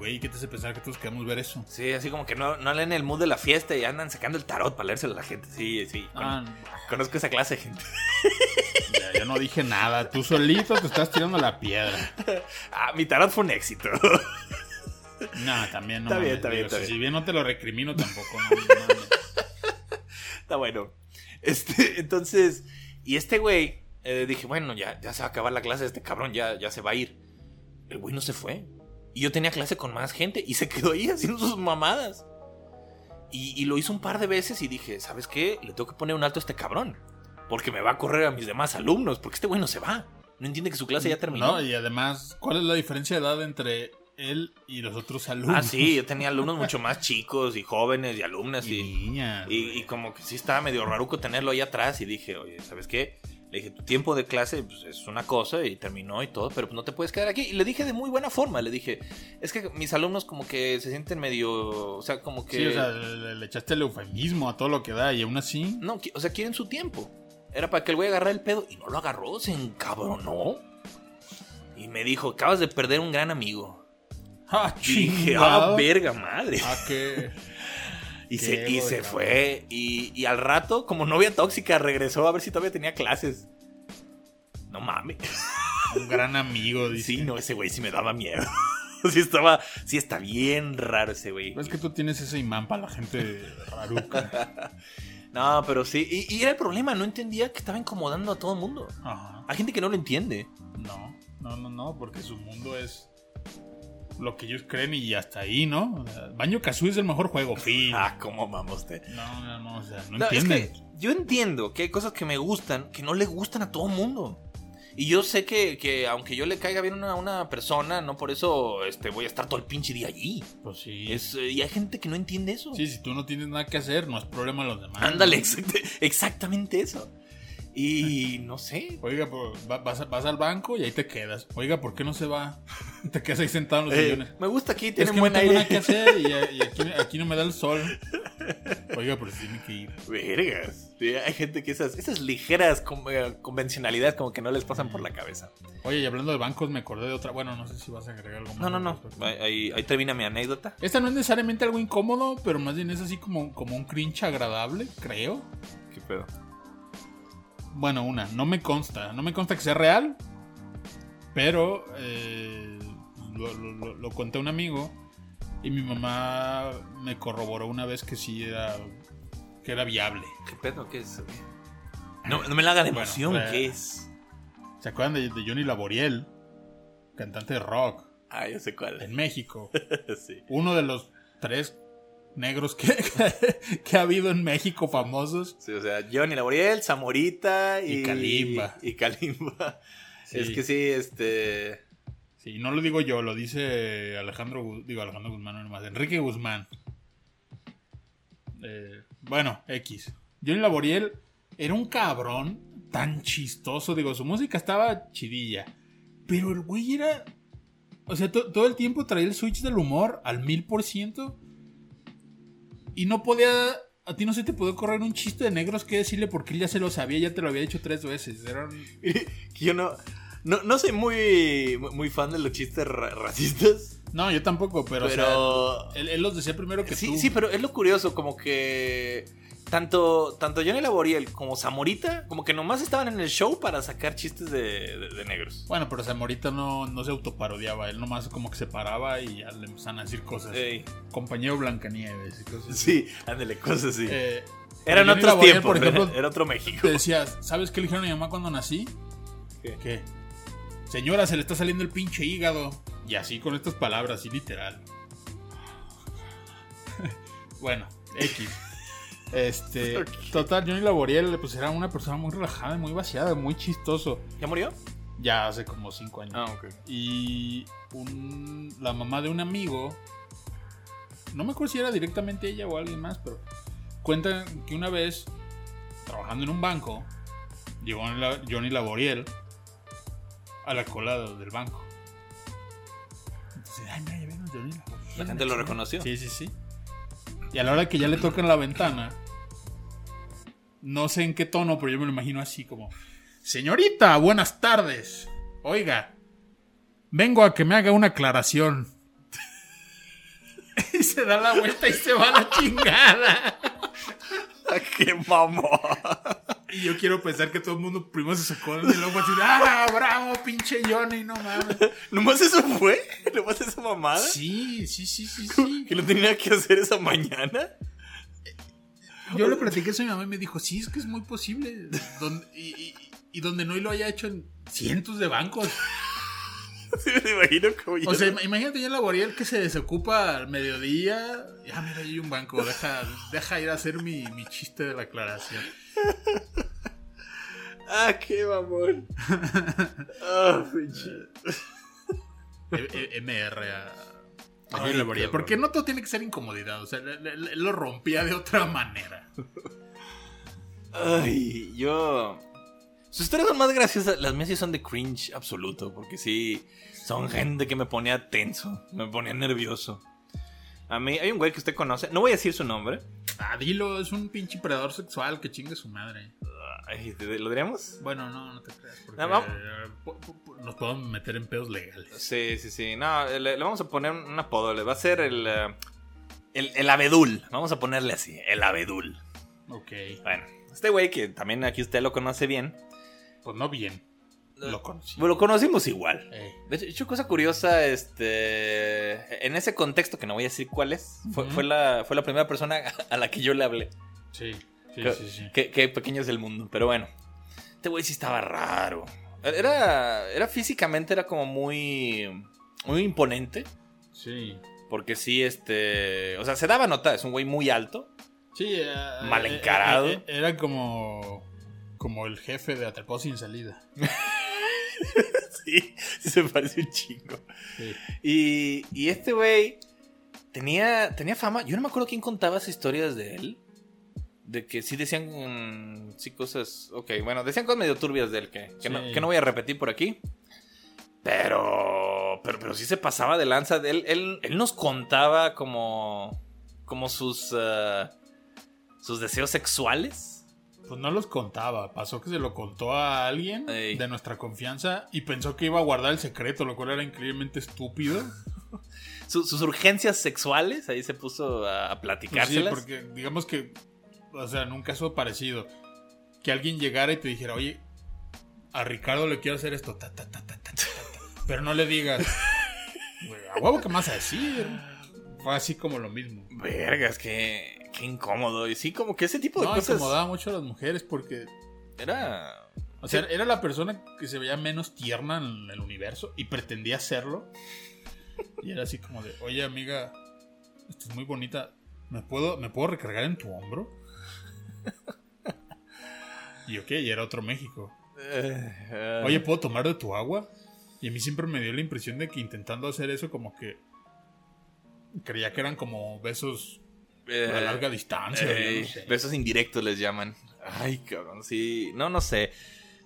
güey, ¿qué te hace pensar que todos queremos ver eso? Sí, así como que no, no leen el mood de la fiesta y andan sacando el tarot para leérselo a la gente. Sí, sí. con- Ah, Conozco esa clase de gente. ya, ya no dije nada. Tú solito te estás tirando la piedra. Ah, mi tarot fue un éxito. No, también no. Está bien, está bien, está si- bien. Si bien no te lo recrimino tampoco. no. Está bueno. Este, entonces, y este güey, eh, dije, bueno, ya, ya se va a acabar la clase este cabrón, ya, ya se va a ir. El güey no se fue. Y yo tenía clase con más gente y se quedó ahí haciendo sus mamadas. Y, y lo hizo un par de veces y dije, ¿sabes qué? Le tengo que poner un alto a este cabrón. Porque me va a correr a mis demás alumnos. Porque este güey no se va. No entiende que su clase ya terminó. No, y además, ¿cuál es la diferencia de edad entre él y los otros alumnos? ah, sí, yo tenía alumnos mucho más chicos y jóvenes y alumnas Y y, niñas. Y, y como que sí estaba medio raruco tenerlo ahí atrás y dije, oye, ¿sabes qué? Le dije, tu tiempo de clase pues, es una cosa y terminó y todo, pero pues, no te puedes quedar aquí. Y le dije de muy buena forma, le dije, es que mis alumnos como que se sienten medio, o sea, como que... Sí, o sea, le, le echaste el eufemismo a todo lo que da y aún así. No, o sea, quieren su tiempo. Era para que el güey agarrara el pedo y no lo agarró, se encabronó. Y me dijo, acabas de perder un gran amigo. ¡Ah, Y dije, ah, verga madre. Ah, qué. Y Qué se, y se fue. Y, y al rato, como novia tóxica, regresó a ver si todavía tenía clases. No mames. Un gran amigo, dice. Sí, no, ese güey sí me daba miedo. sí estaba, sí está bien raro ese güey. Es que tú tienes ese imán para la gente raruca. No, pero sí. Y, y era el problema, no entendía que estaba incomodando a todo el mundo. Ajá. Hay gente que no lo entiende. No, no, no, no, porque su mundo es lo que ellos creen y hasta ahí, ¿no? O sea, Baño Kazooie es el mejor juego, fin. Ah, cómo mama usted. No, no, no, o sea, no, No, es que yo entiendo que hay cosas que me gustan que no le gustan a todo el mundo. Y yo sé que, que aunque yo le caiga bien a una persona, no por eso este, voy a estar todo el pinche día allí. Pues sí. Es, y hay gente que no entiende eso. Sí, si tú no tienes nada que hacer, no es problema de los demás. Ándale, exactamente eso. Y no sé. Oiga, pues, va- vas, al banco y ahí te quedas. Oiga, ¿por qué no se va? Te quedas ahí sentado en los eh, sillones. me gusta aquí, Es tiene que no buen tengo aire. nada que hacer y, y aquí, aquí no me da el sol. Oiga, pero sí tiene que ir. Vergas. Hay gente que esas, esas ligeras eh, convencionalidades como que no les pasan por la cabeza. Oye, y hablando de bancos, me acordé de otra. Bueno, no sé si vas a agregar algo más. No, no, no. ahí termina mi anécdota. Esta no es necesariamente algo incómodo, pero más bien es así como, como un cringe agradable, creo. ¿Qué pedo? Bueno, una, no me consta. No me consta que sea real. Pero eh, lo, lo- lo- lo conté a un amigo. Y mi mamá me corroboró una vez que sí era. que era viable. ¿Qué pedo? ¿Qué es? No, no me la haga de Bueno, emoción, eh, ¿qué es? ¿Se acuerdan de, de Johnny Laboriel? Cantante de rock Ah, ya sé cuál. en México. sí. Uno de los tres negros que, que ha habido en México famosos. Sí, o sea, Johnny Laboriel, Zamorita y, Y Kalimba. Y, Kalimba. Sí. Es que sí, este. Sí, no lo digo yo, lo dice Alejandro, digo Alejandro Guzmán, no nomás, Enrique Guzmán. Eh, bueno, X. Johnny Laboriel era un cabrón tan chistoso, digo, su música estaba chidilla, pero el güey era, o sea, to- todo el tiempo traía el switch del humor al mil por ciento y no podía, a ti no se te pudo correr un chiste de negros que decirle porque él ya se lo sabía, ya te lo había dicho tres veces, era un- yo no. No, no soy muy, muy fan de los chistes ra- racistas. No, yo tampoco, pero, Pero. o sea, él, él los decía primero que sí, tú. sí, pero es lo curioso, como que. Tanto, tanto Johnny Laboriel como Zamorita, como que nomás estaban en el show para sacar chistes de, de- de negros. Bueno, pero Zamorita no, no se autoparodiaba, él nomás como que se paraba y ya le empezaban a decir cosas. Ey. Compañero Blancanieves y cosas así. Sí, ándale, cosas así. Eh, Eran otros tiempos, por ejemplo, era, era otro México. te decía, ¿sabes qué le dijeron a mi mamá cuando nací? ¿Qué? ¿Qué? Señora, se le está saliendo el pinche hígado. Y así con estas palabras, así literal. bueno, X. Este, total, Johnny Laboriel, pues era una persona muy relajada, muy vaciada, muy chistoso. ¿Ya murió? Ya hace como cinco años. Ah, ok. Y un- la mamá de un amigo, no me acuerdo si era directamente ella o alguien más, pero cuentan que una vez, trabajando en un banco, llegó la- Johnny Laboriel a la cola de- del banco. Entonces, ay, mira, ya vino Johnny Laboriel. La gente lo reconoció. Sí, sí, sí. Y a la hora que ya le tocan la ventana, no sé en qué tono, pero yo me lo imagino así como, señorita, buenas tardes. Oiga, vengo a que me haga una aclaración. y se da la vuelta y se va la chingada. ¡Qué mamón! Y yo quiero pensar que todo el mundo primero se sacó del ojo así, ¡ah, bravo, pinche Johnny, no mames! ¿Nomás eso fue? ¿Nomás esa mamada? Sí, sí, sí, sí, sí. ¿Que lo tenía que hacer esa mañana? Yo le platiqué eso a mi mamá y me dijo, sí, es que es muy posible. Y, y- y donde no lo haya hecho en cientos de bancos. Sí, me imagino como yo. O sea, im- imagínate ya el laboriel que se desocupa al mediodía. Ya, mira, hay un banco, deja, deja ir a hacer mi, mi chiste de la aclaración. ¡Ah, qué mamón! ¡Ah, MR Ay, cabrón. Porque no todo tiene que ser incomodidad. O sea, le- le- le- él lo rompía de otra manera. Ay, yo. Sus historias son más graciosas. Las mías sí son de cringe absoluto. Porque sí, son gente que me ponía tenso. Me ponía nervioso. A mí, hay un güey que usted conoce. No voy a decir su nombre. Ah, dilo, es un pinche predador sexual que chingue su madre. Ay, ¿Lo diríamos? Bueno, no, no te creas. Porque No, eh, nos podemos meter en pedos legales. Sí, sí, sí. No, le, le vamos a poner un apodo. Le va a ser el. eh, el, el abedul. Vamos a ponerle así. El abedul. Ok. Bueno, este güey que también aquí usted lo conoce bien. Pues no bien. Lo. Bueno, lo conocimos igual. Eh, De hecho, hecho, cosa curiosa, este. En ese contexto, que no voy a decir cuál es, fue, la, fue la primera persona a la que yo le hablé. sí, sí, Qué, sí, sí. qué- qué pequeño es el mundo. Pero bueno, este güey sí estaba raro. Era, era físicamente, era como muy. Muy imponente. Sí. Porque sí, este. O sea, se daba nota, es un güey muy alto. Sí, eh, Mal encarado. eh, eh, era como. Como el jefe de Atrapado sin salida. Sí, se parece un chingo. Sí. Y, y este güey tenía, tenía fama. Yo no me acuerdo quién contaba esas historias de él. De que sí decían mm, sí cosas. Ok, bueno, decían cosas medio turbias de él que, que, no, que no voy a repetir por aquí. Pero. Pero, pero sí se pasaba de lanza él. Él, él nos contaba como. Como sus. ah, sus deseos sexuales. Pues no los contaba. Pasó que se lo contó a alguien Ey. de nuestra confianza y pensó que iba a guardar el secreto, lo cual era increíblemente estúpido. Su- sus urgencias sexuales. Ahí se puso a, a Pues sí, platicárselas. porque digamos que, o sea, en un caso parecido, que alguien llegara y te dijera, oye, a Ricardo le quiero hacer esto, ta, ta, ta, ta, ta, ta, ta", pero no le digas, "Güey, a huevo que más a decir. Fue así como lo mismo. Vergas, qué, qué incómodo. Y sí, como que ese tipo de No, cosas. incomodaba mucho a las mujeres porque, Era. o sea, era la persona que se veía menos tierna en el universo y pretendía serlo. Y era así como de, oye amiga, estás muy bonita, ¿me puedo, ¿me puedo recargar en tu hombro? y ok, y era otro México. Eh, Oye, ¿puedo tomar de tu agua? Y a mí siempre me dio la impresión de que intentando hacer eso como que creía que eran como besos eh, a larga distancia. Ey, no sé. Besos indirectos les llaman. Ay, cabrón, sí. No, no sé.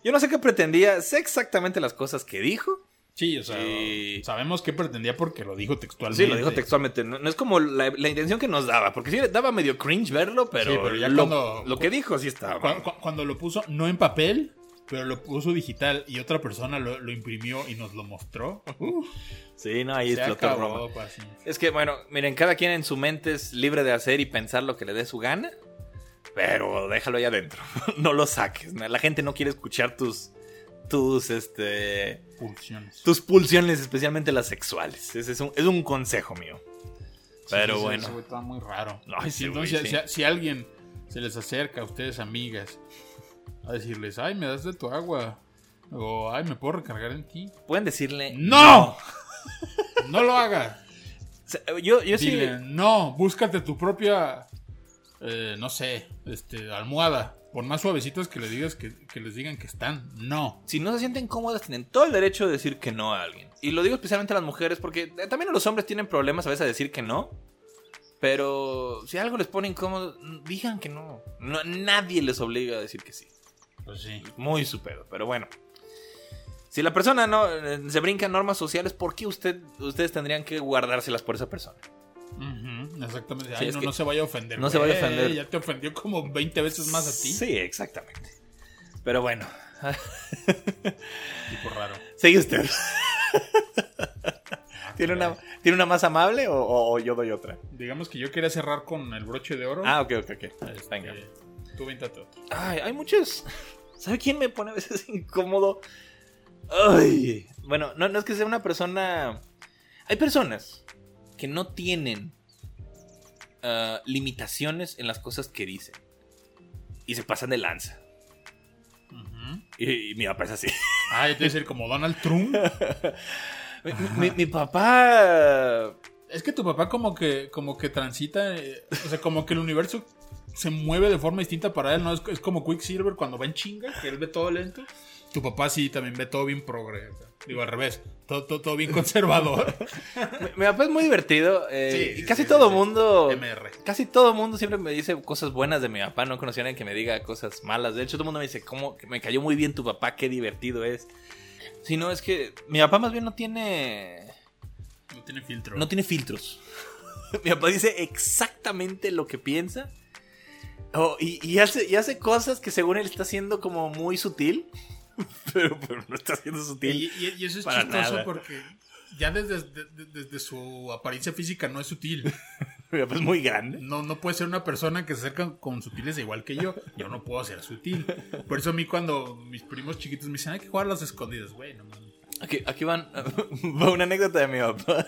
Yo no sé qué pretendía. Sé exactamente las cosas que dijo. Sí, o sea, Sí. sabemos qué pretendía porque lo dijo textualmente. Sí, lo dijo textualmente. No, no es como la, la intención que nos daba. Porque sí, daba medio cringe verlo, pero, Sí, pero ya lo, cuando- lo que dijo sí estaba. Cu- cu- cuando lo puso, no en papel, pero lo puso digital y otra persona lo, lo imprimió y nos lo mostró. Uf, Sí, no, ahí se explotó acabó, Roma. pues. Es que, bueno, miren, cada quien en su mente es libre de hacer y pensar lo que le dé su gana. Pero déjalo ahí adentro. no lo saques. ¿no? La gente no quiere escuchar tus. Tus, este. Pulsiones. Tus pulsiones, especialmente las sexuales. Ese es un, es un consejo mío. Pero Sí, bueno. güey estaba muy raro. Sí, entonces, si, si alguien se les acerca a ustedes, amigas, a decirles, ay, me das de tu agua. O, ay, me puedo recargar en ti. Pueden decirle. ¡No! No lo hagas. O sea, Yo, yo sí. Dile, no, búscate tu propia, eh, no sé, este, almohada. Por más suavecitas que le digas que, que les digan que están. No. Si no se sienten cómodas, tienen todo el derecho de decir que no a alguien. Y lo digo especialmente a las mujeres porque eh, también los hombres tienen problemas a veces a decir que no. Pero si algo les pone incómodo, digan que no. no nadie les obliga a decir que sí. Pues sí. Muy su pedo, pero bueno. Si la persona no eh, se brinca normas sociales, ¿por qué usted, ustedes tendrían que guardárselas por esa persona? Exactamente. Ay, no, se vaya a ofender. no se vaya a ofender. Ya te ofendió como 20 veces más a ti. Sí, exactamente. Pero bueno, Tipo raro. sigue usted. ¿Tiene una, ¿Tiene una más amable o, yo doy otra? Digamos que yo quería cerrar con el broche de oro. Ah, ok, ok, ok. Este, Venga. Tú véntate otro. Ay, hay muchos. ¿Sabe quién me pone a veces incómodo? Ay. Bueno, no, no es que sea una persona. Hay personas que no tienen ah, limitaciones en las cosas que dicen. Y se pasan de lanza. Y, y mi papá es así. Ah, yo te voy a decir como Donald Trump. mi, mi- mi papá. Es que tu papá como que, como que transita, eh, o sea, como que el universo se mueve de forma distinta para él, ¿no? Es, es como Quicksilver cuando va en chinga, que él ve todo lento. Tu papá sí también ve todo bien progre. Digo, al revés, todo, todo, todo bien conservador. Mi, papá es muy divertido. eh, Sí, y casi sí, todo sí. mundo. MR. Casi todo mundo siempre me dice cosas buenas de mi papá. No conocí a nadie que me diga cosas malas. De hecho, todo el mundo me dice, ¿cómo? Me cayó muy bien tu papá, qué divertido es. Si no, es que mi papá más bien no tiene. No tiene filtro. No tiene filtros. mi papá dice exactamente lo que piensa. Oh, y, y hace, y hace cosas que según él está haciendo como muy sutil. Pero, pero no está siendo sutil. y, y- y eso es Para chistoso nada. porque ya desde, de- de- desde su apariencia física no es sutil. Es muy grande. No, no puede ser una persona que se acerca con sutiles igual que yo. Yo no puedo ser sutil. Por eso a mí cuando mis primos chiquitos me dicen, hay que jugar a las escondidas, güey, no mames. Aquí, aquí van, va una anécdota de mi papá.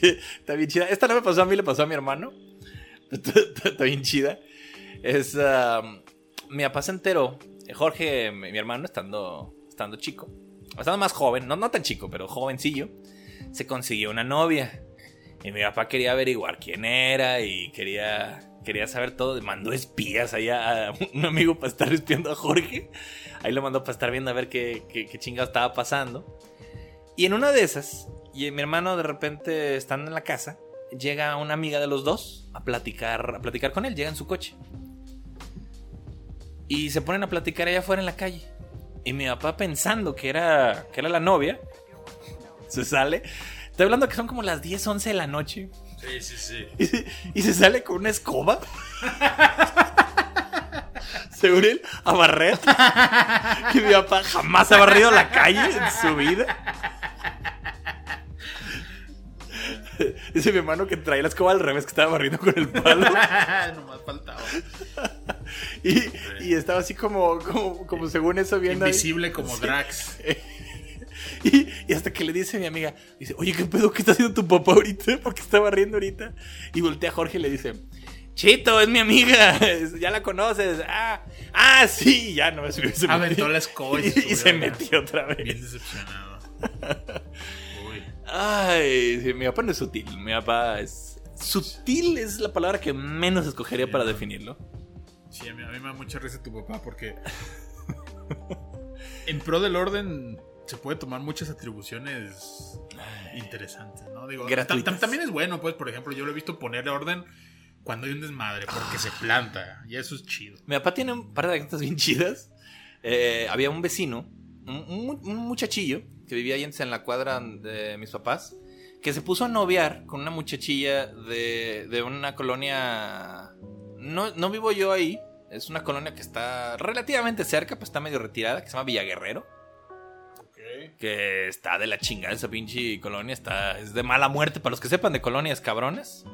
que está bien chida. Esta no me pasó a mí, le pasó a mi hermano. Está, bien chida. Es. mi papá se enteró. Jorge, mi hermano, estando, estando chico. Estando más joven, no, no tan chico, pero jovencillo. Se consiguió una novia. Y mi papá quería averiguar quién era y quería, quería saber todo. Mandó espías allá a un amigo para estar espiando a Jorge. Ahí lo mandó para estar viendo a ver qué, qué, qué chingado estaba pasando. Y en una de esas, y mi hermano de repente estando en la casa, llega una amiga de los dos a platicar, a platicar con él, llega en su coche. Y se ponen a platicar allá afuera en la calle. Y mi papá pensando que era, que era la novia, se sale. Estoy hablando que son como las 10, 11 de la noche. Sí, sí, sí. Y se, y se sale con una escoba. Según él, a barrer. Que mi papá jamás ha barrido la calle en su vida. Dice mi hermano que traía la escoba al revés, que estaba barriendo con el palo. Nomás faltaba. Y, y estaba así como, como, como según eso viendo. ahí. Invisible como Drax. Y, y hasta que le dice a mi amiga, dice, oye, ¿qué pedo? ¿Qué está haciendo tu papá ahorita? Porque está barriendo ahorita. Y voltea a Jorge y le dice, Chito, es mi amiga, ya la conoces. Ah, ah sí, ya no me subió. Aventó la escoba y y, se metió otra Bien vez. decepcionado. Ay, sí, mi papá no es sutil, mi papá es, Sutil es la palabra que menos escogería Sí, para definirlo. Sí, a mí, a mí me da mucha risa tu papá porque en pro del orden se puede tomar muchas atribuciones interesantes, ¿no? Digo, Gratuitas. tam- tam- también es bueno, pues, por ejemplo, yo lo he visto poner orden cuando hay un desmadre, porque se planta, y eso es chido. Mi papá tiene un par de anécdotas bien chidas. Eh, había un vecino, un, un- un muchachillo, que vivía ahí en la cuadra de mis papás, que se puso a noviar con una muchachilla de, de una colonia... No, no vivo yo ahí, es una colonia que está relativamente cerca, pues está medio retirada, que se llama Villaguerrero. Que está de la chingada esa pinche colonia, está, es de mala muerte para los que sepan de colonias cabrones.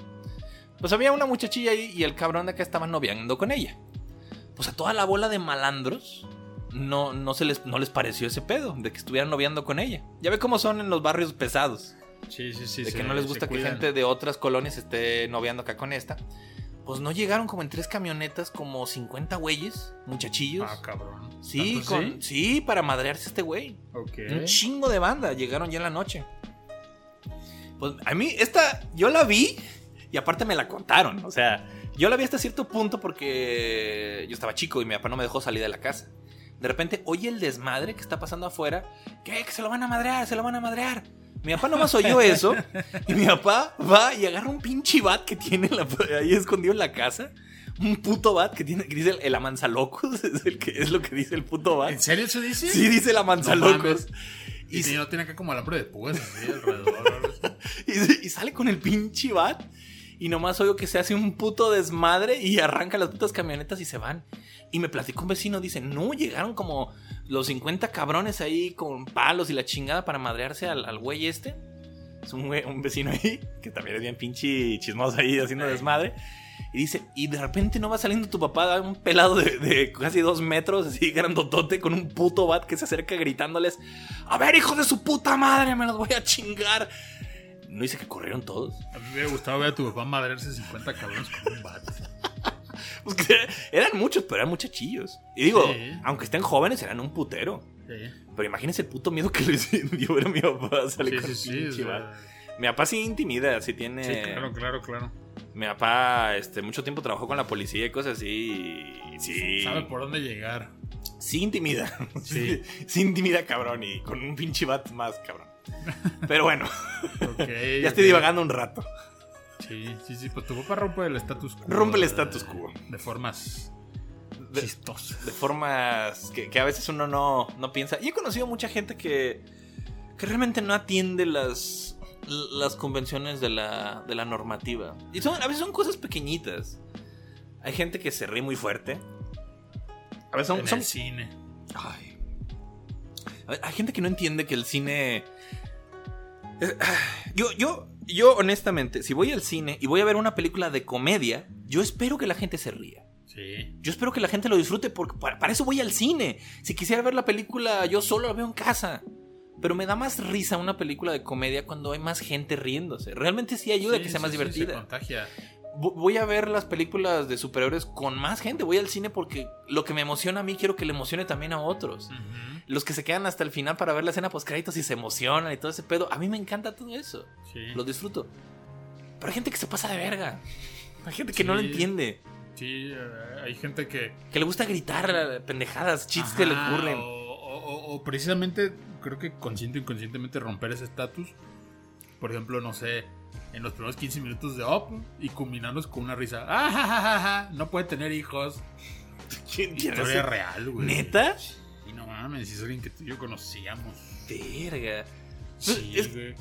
Pues había una muchachilla ahí y el cabrón de acá estaba noviando con ella. Pues a toda la bola de malandros no, no, se les, no les pareció ese pedo de que estuvieran noviando con ella. Ya ve cómo son en los barrios pesados. Sí, sí, sí. de que se- no les gusta que gente de otras colonias esté noviando acá con esta. Pues no llegaron como en tres camionetas, como 50 güeyes, muchachillos. Ah, cabrón. sí, ¿Tanto con, sí, para madrearse este güey. Ok. Un chingo de banda llegaron ya en la noche. Pues a mí, esta, yo la vi y aparte me la contaron. O sea, yo la vi hasta cierto punto porque yo estaba chico y mi papá no me dejó salir de la casa. De repente oye el desmadre que está pasando afuera. ¿Qué? Que se lo van a madrear, se lo van a madrear. Mi papá nomás oyó eso y mi papá va y agarra un pinche bat que tiene la- ahí escondido en la casa. Un puto bat que tiene, que dice el, el amanzalocos, es, el que, es lo que dice el puto bat. ¿En serio eso dice? Sí, dice la No manzalocos. mames. y, Y si no tiene acá como alambre de púas así alrededor. y- y sale con el pinche bat. Y nomás oigo que se hace un puto desmadre y arranca las putas camionetas y se van. Y me platicó un vecino, dice, no, llegaron como los 50 cabrones ahí con palos y la chingada para madrearse al, al güey este. Es un, güey- un vecino ahí, que también es bien pinche chismoso ahí haciendo desmadre. Y dice, y de repente no va saliendo tu papá, un pelado de, de casi dos metros, así grandotote, con un puto bat que se acerca gritándoles, a ver, hijos de su puta madre, me los voy a chingar. ¿No dice que corrieron todos? A mí me hubiera gustado ver a tu papá madrearse 50 cabrones con un bat. Pues que eran muchos, pero eran muchachillos. Y digo, Sí. aunque estén jóvenes, eran un putero. Sí, Pero imagínense el puto miedo que les dio ver a mi papá salir con pinche. Mi papá sí intimida, sí tiene... sí, claro, claro, claro. Mi papá este, mucho tiempo trabajó con la policía y cosas así. y Sí. Sabe por dónde llegar. Sí intimida. Sí. Sí. intimida, cabrón. Y con un pinche bat más, cabrón. Pero bueno, ya estoy divagando un rato. Sí, sí, sí. Pues tu papá rompe el status quo. Rompe el status quo. De formas De- chistosas. de formas que, que a veces uno no, no piensa. Y he conocido mucha gente que, que realmente no atiende las, las convenciones de la, de la normativa. Y son, a veces son cosas pequeñitas. Hay gente que se ríe muy fuerte. A veces son... en son- el cine. Ay. Hay gente que no entiende que el cine... es- Yo, yo, yo honestamente, si voy al cine y voy a ver una película de comedia, yo espero que la gente se ría. Sí. Yo espero que la gente lo disfrute porque para, para eso voy al cine. Si quisiera ver la película yo solo la veo en casa. Pero me da más risa una película de comedia cuando hay más gente riéndose. Realmente sí ayuda a que sea sí, más se divertida. contagia. Vo- voy a ver las películas de superhéroes con más gente. Voy al cine porque lo que me emociona a mí quiero que le emocione también a otros. Ujú. Los que se quedan hasta el final para ver la escena post créditos y se emocionan y todo ese pedo. A mí me encanta todo eso. Sí. Lo disfruto. Pero hay gente que se pasa de verga. Hay gente que no lo Sí. entiende. Sí, eh, hay gente que. Que le gusta gritar eh, pendejadas, chistes que le ocurren. O, o- o- o precisamente, creo que consciente o inconscientemente romper ese estatus. Por ejemplo, no sé, en los primeros 15 minutos de Up y culminarlos con una risa. ¡Ah, ja, ja! No puede tener hijos. ¿Quién Historia hace? real, güey. ¿Neta? Y no mames, es alguien que tú y yo conocíamos. Verga. Sí, Es- güey.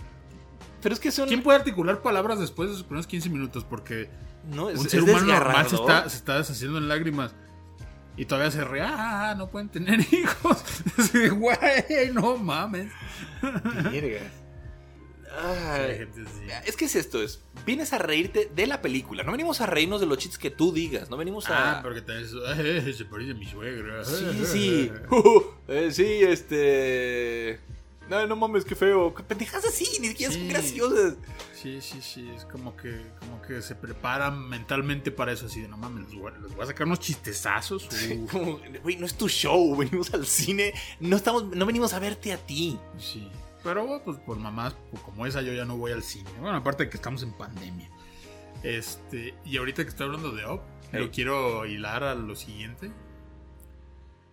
Pero es que son. ¿Quién puede articular palabras después de sus primeros 15 minutos? Porque No, es, un es ser humano normal se está, se está deshaciendo en lágrimas. Y todavía se ríe, ah, no pueden tener hijos. Güey, no mames. Verga. Ay. Es que es esto, es. Vienes a reírte de la película. No venimos a reírnos de los chistes que tú digas. No venimos a. Ah, porque eh, se parece a mi suegra. Sí, sí. Eh, sí, este. No, no mames, qué feo. ¿Qué pendejas así? Ni siquiera son Sí. graciosas. Sí, sí, sí. Es como que, como que se preparan mentalmente para eso. Así de, no mames, les voy, a- les voy a sacar unos chistezazos. uh". Como, Güey, no es tu show. Venimos al cine. No, estamos, no venimos a verte a ti. Sí. Pero pues por mamás pues, como esa yo ya no voy al cine. Bueno, aparte de que estamos en pandemia. Este, y ahorita que estoy hablando de Up, Hey. lo quiero hilar a lo siguiente.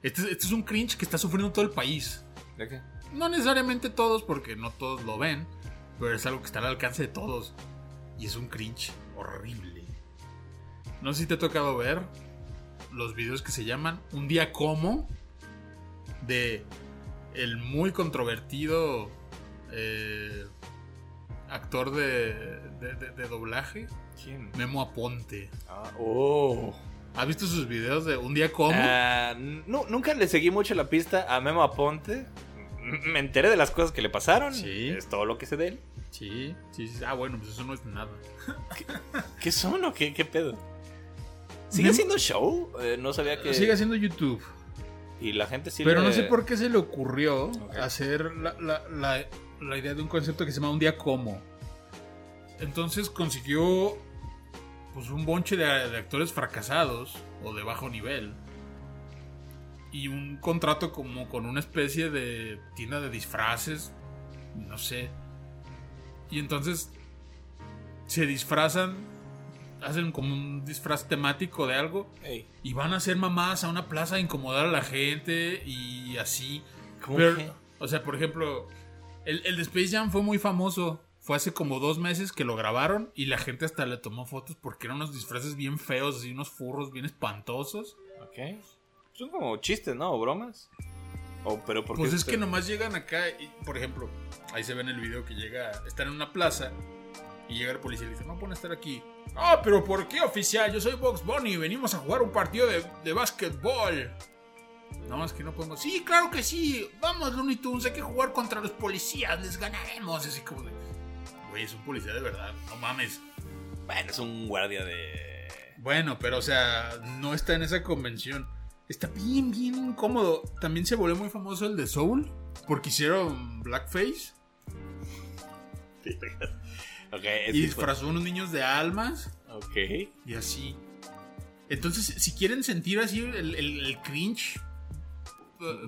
Este, es- este es un cringe que está sufriendo todo el país. ¿De qué? No necesariamente todos, porque no todos lo ven, pero es algo que está al alcance de todos. Y es un cringe horrible. No sé si te ha tocado ver los videos que se llaman Un día como de el muy controvertido eh, actor de, de- de- de doblaje, ¿Quién? Memo Aponte. Ah, oh. ¿Has visto sus videos de Un día como? Ah, nu- nunca le seguí mucho la pista a Memo Aponte. Me enteré de las cosas que le pasaron. Sí. Es todo lo que sé de él. sí, sí, sí. Ah, bueno, pues eso no es nada. ¿Qué son o qué, qué pedo? ¿Sigue haciendo show? Eh, no sabía que. Sigue haciendo YouTube. Y la gente sí Pero le- no sé por qué se le ocurrió hacer la, la- la- la idea de un concepto que se llama un día como. Entonces consiguió pues un bonche de, de actores fracasados o de bajo nivel. Y un contrato como con una especie de tienda de disfraces. No sé. Y entonces se disfrazan. Hacen como un disfraz temático de algo. Ey, Y van a hacer mamás a una plaza a incomodar a la gente y así. ¿cómo Pero? O sea, por ejemplo, el, el de Space Jam fue muy famoso. Fue hace como dos meses que lo grabaron y la gente hasta le tomó fotos porque eran unos disfraces bien feos, así unos furros bien espantosos. Ok. Son como chistes, ¿no? ¿O bromas? O, pero Pues es que nomás llegan acá y, por ejemplo, ahí se ve en el video que llega, están en una plaza y llega el policía y le dice, no pueden estar aquí. Ah, pero ¿por qué oficial? Yo soy Box Bunny, venimos a jugar un partido de, de básquetbol. No, es que no podemos. Sí, claro que sí. Vamos, Looney Tunes, hay que jugar contra los policías, les ganaremos. Así como de. Güey, es un policía de verdad, no mames. Bueno, es un guardia de. Bueno, pero o sea, no está en esa convención. Está bien, bien incómodo. También se volvió muy famoso el de Soul, porque hicieron blackface y disfrazó a unos niños de almas Ok. y así. Entonces, si quieren sentir así el, el- el cringe,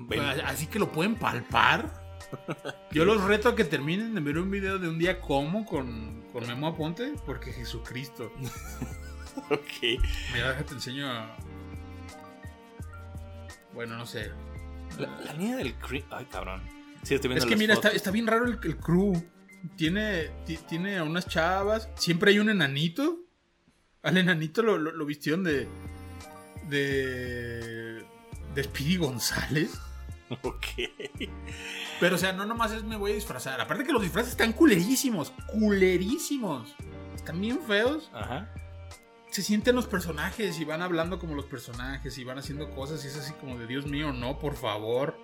Ven. así que lo pueden palpar. Yo los reto a que terminen de ver un video de un día como con, con Memo Aponte, porque Jesucristo. Ok. Mira, déjate enseño a... Bueno, no sé. La, la línea del cri- Ay, cabrón. Sí, estoy viendo Es que mira, está, está bien raro el, el crew. Tiene, ti- tiene a unas chavas. Siempre hay un enanito. Al enanito lo, lo, lo vistieron de. de. de Speedy González. Ok. Pero, o sea, no nomás es me voy a disfrazar. Aparte que los disfraces están culerísimos. Culerísimos. Están bien feos. Ajá. Se sienten los personajes y van hablando como los personajes y van haciendo cosas y es así como de Dios mío, no, por favor.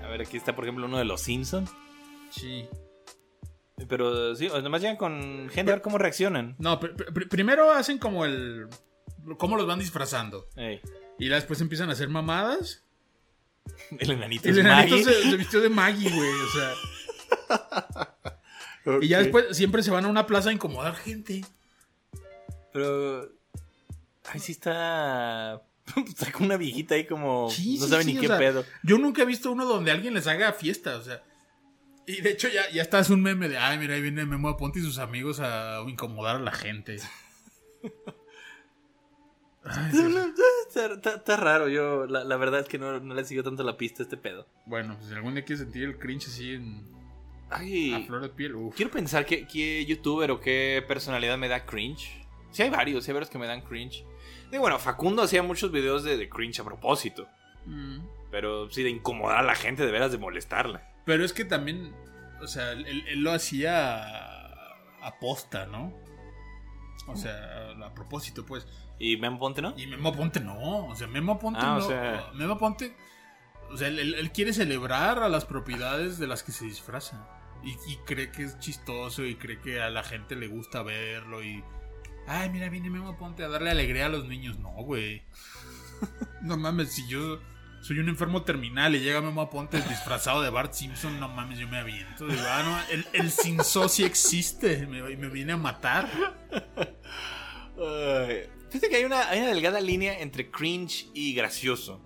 A ver, aquí está, por ejemplo, uno de los Simpsons. Sí. Pero sí, o nomás llegan con gente a ver cómo reaccionan. No, pr- pr- primero hacen como el. cómo los van disfrazando. Ey, Y ya después empiezan a hacer mamadas. el enanito El es enanito Maggie. se, se vistió de Maggie, güey. O sea. Y ya después siempre se van a una plaza a incomodar gente. Pero. Ay, sí está. Está con una viejita ahí como. Sí, no sí, sabe sí, ni qué sea, pedo. Yo nunca he visto uno donde alguien les haga fiesta, o sea. Y de hecho ya, ya está es un meme de, ay, mira, ahí viene Memo Aponte y sus amigos a incomodar a la gente. Ay. Está, está- está raro, yo la, la verdad es que no, no le sigo tanto la pista a este pedo. Bueno, pues si algún día quieres sentir el cringe así en, a Ay, flor de piel, uf. quiero pensar qué, qué youtuber o qué personalidad me da cringe. Sí hay varios, sí hay varios que me dan cringe. Y bueno, Facundo hacía muchos videos de, de cringe a propósito. Mm. Pero sí, de incomodar a la gente, de veras, de molestarla. Pero es que también, o sea, él, él lo hacía a posta, ¿no? O sea, a, a propósito, pues. ¿Y Memo Ponte no? Y Memo Ponte no, o sea, Memo Ponte Ah, o no. sea- Memo Ponte, o sea, él, él- él quiere celebrar a las propiedades de las que se disfraza. Y, y cree que es chistoso y cree que a la gente le gusta verlo y... Ay, mira, viene Memo Ponte a darle alegría a los niños. No, güey. No mames, si yo soy un enfermo terminal y llega Memo Ponte disfrazado de Bart Simpson, no mames, yo me aviento. Digo, ah, no, el, el sin sí existe, me, me viene a matar. Ay, Fíjate que hay una, hay una delgada línea entre cringe y gracioso.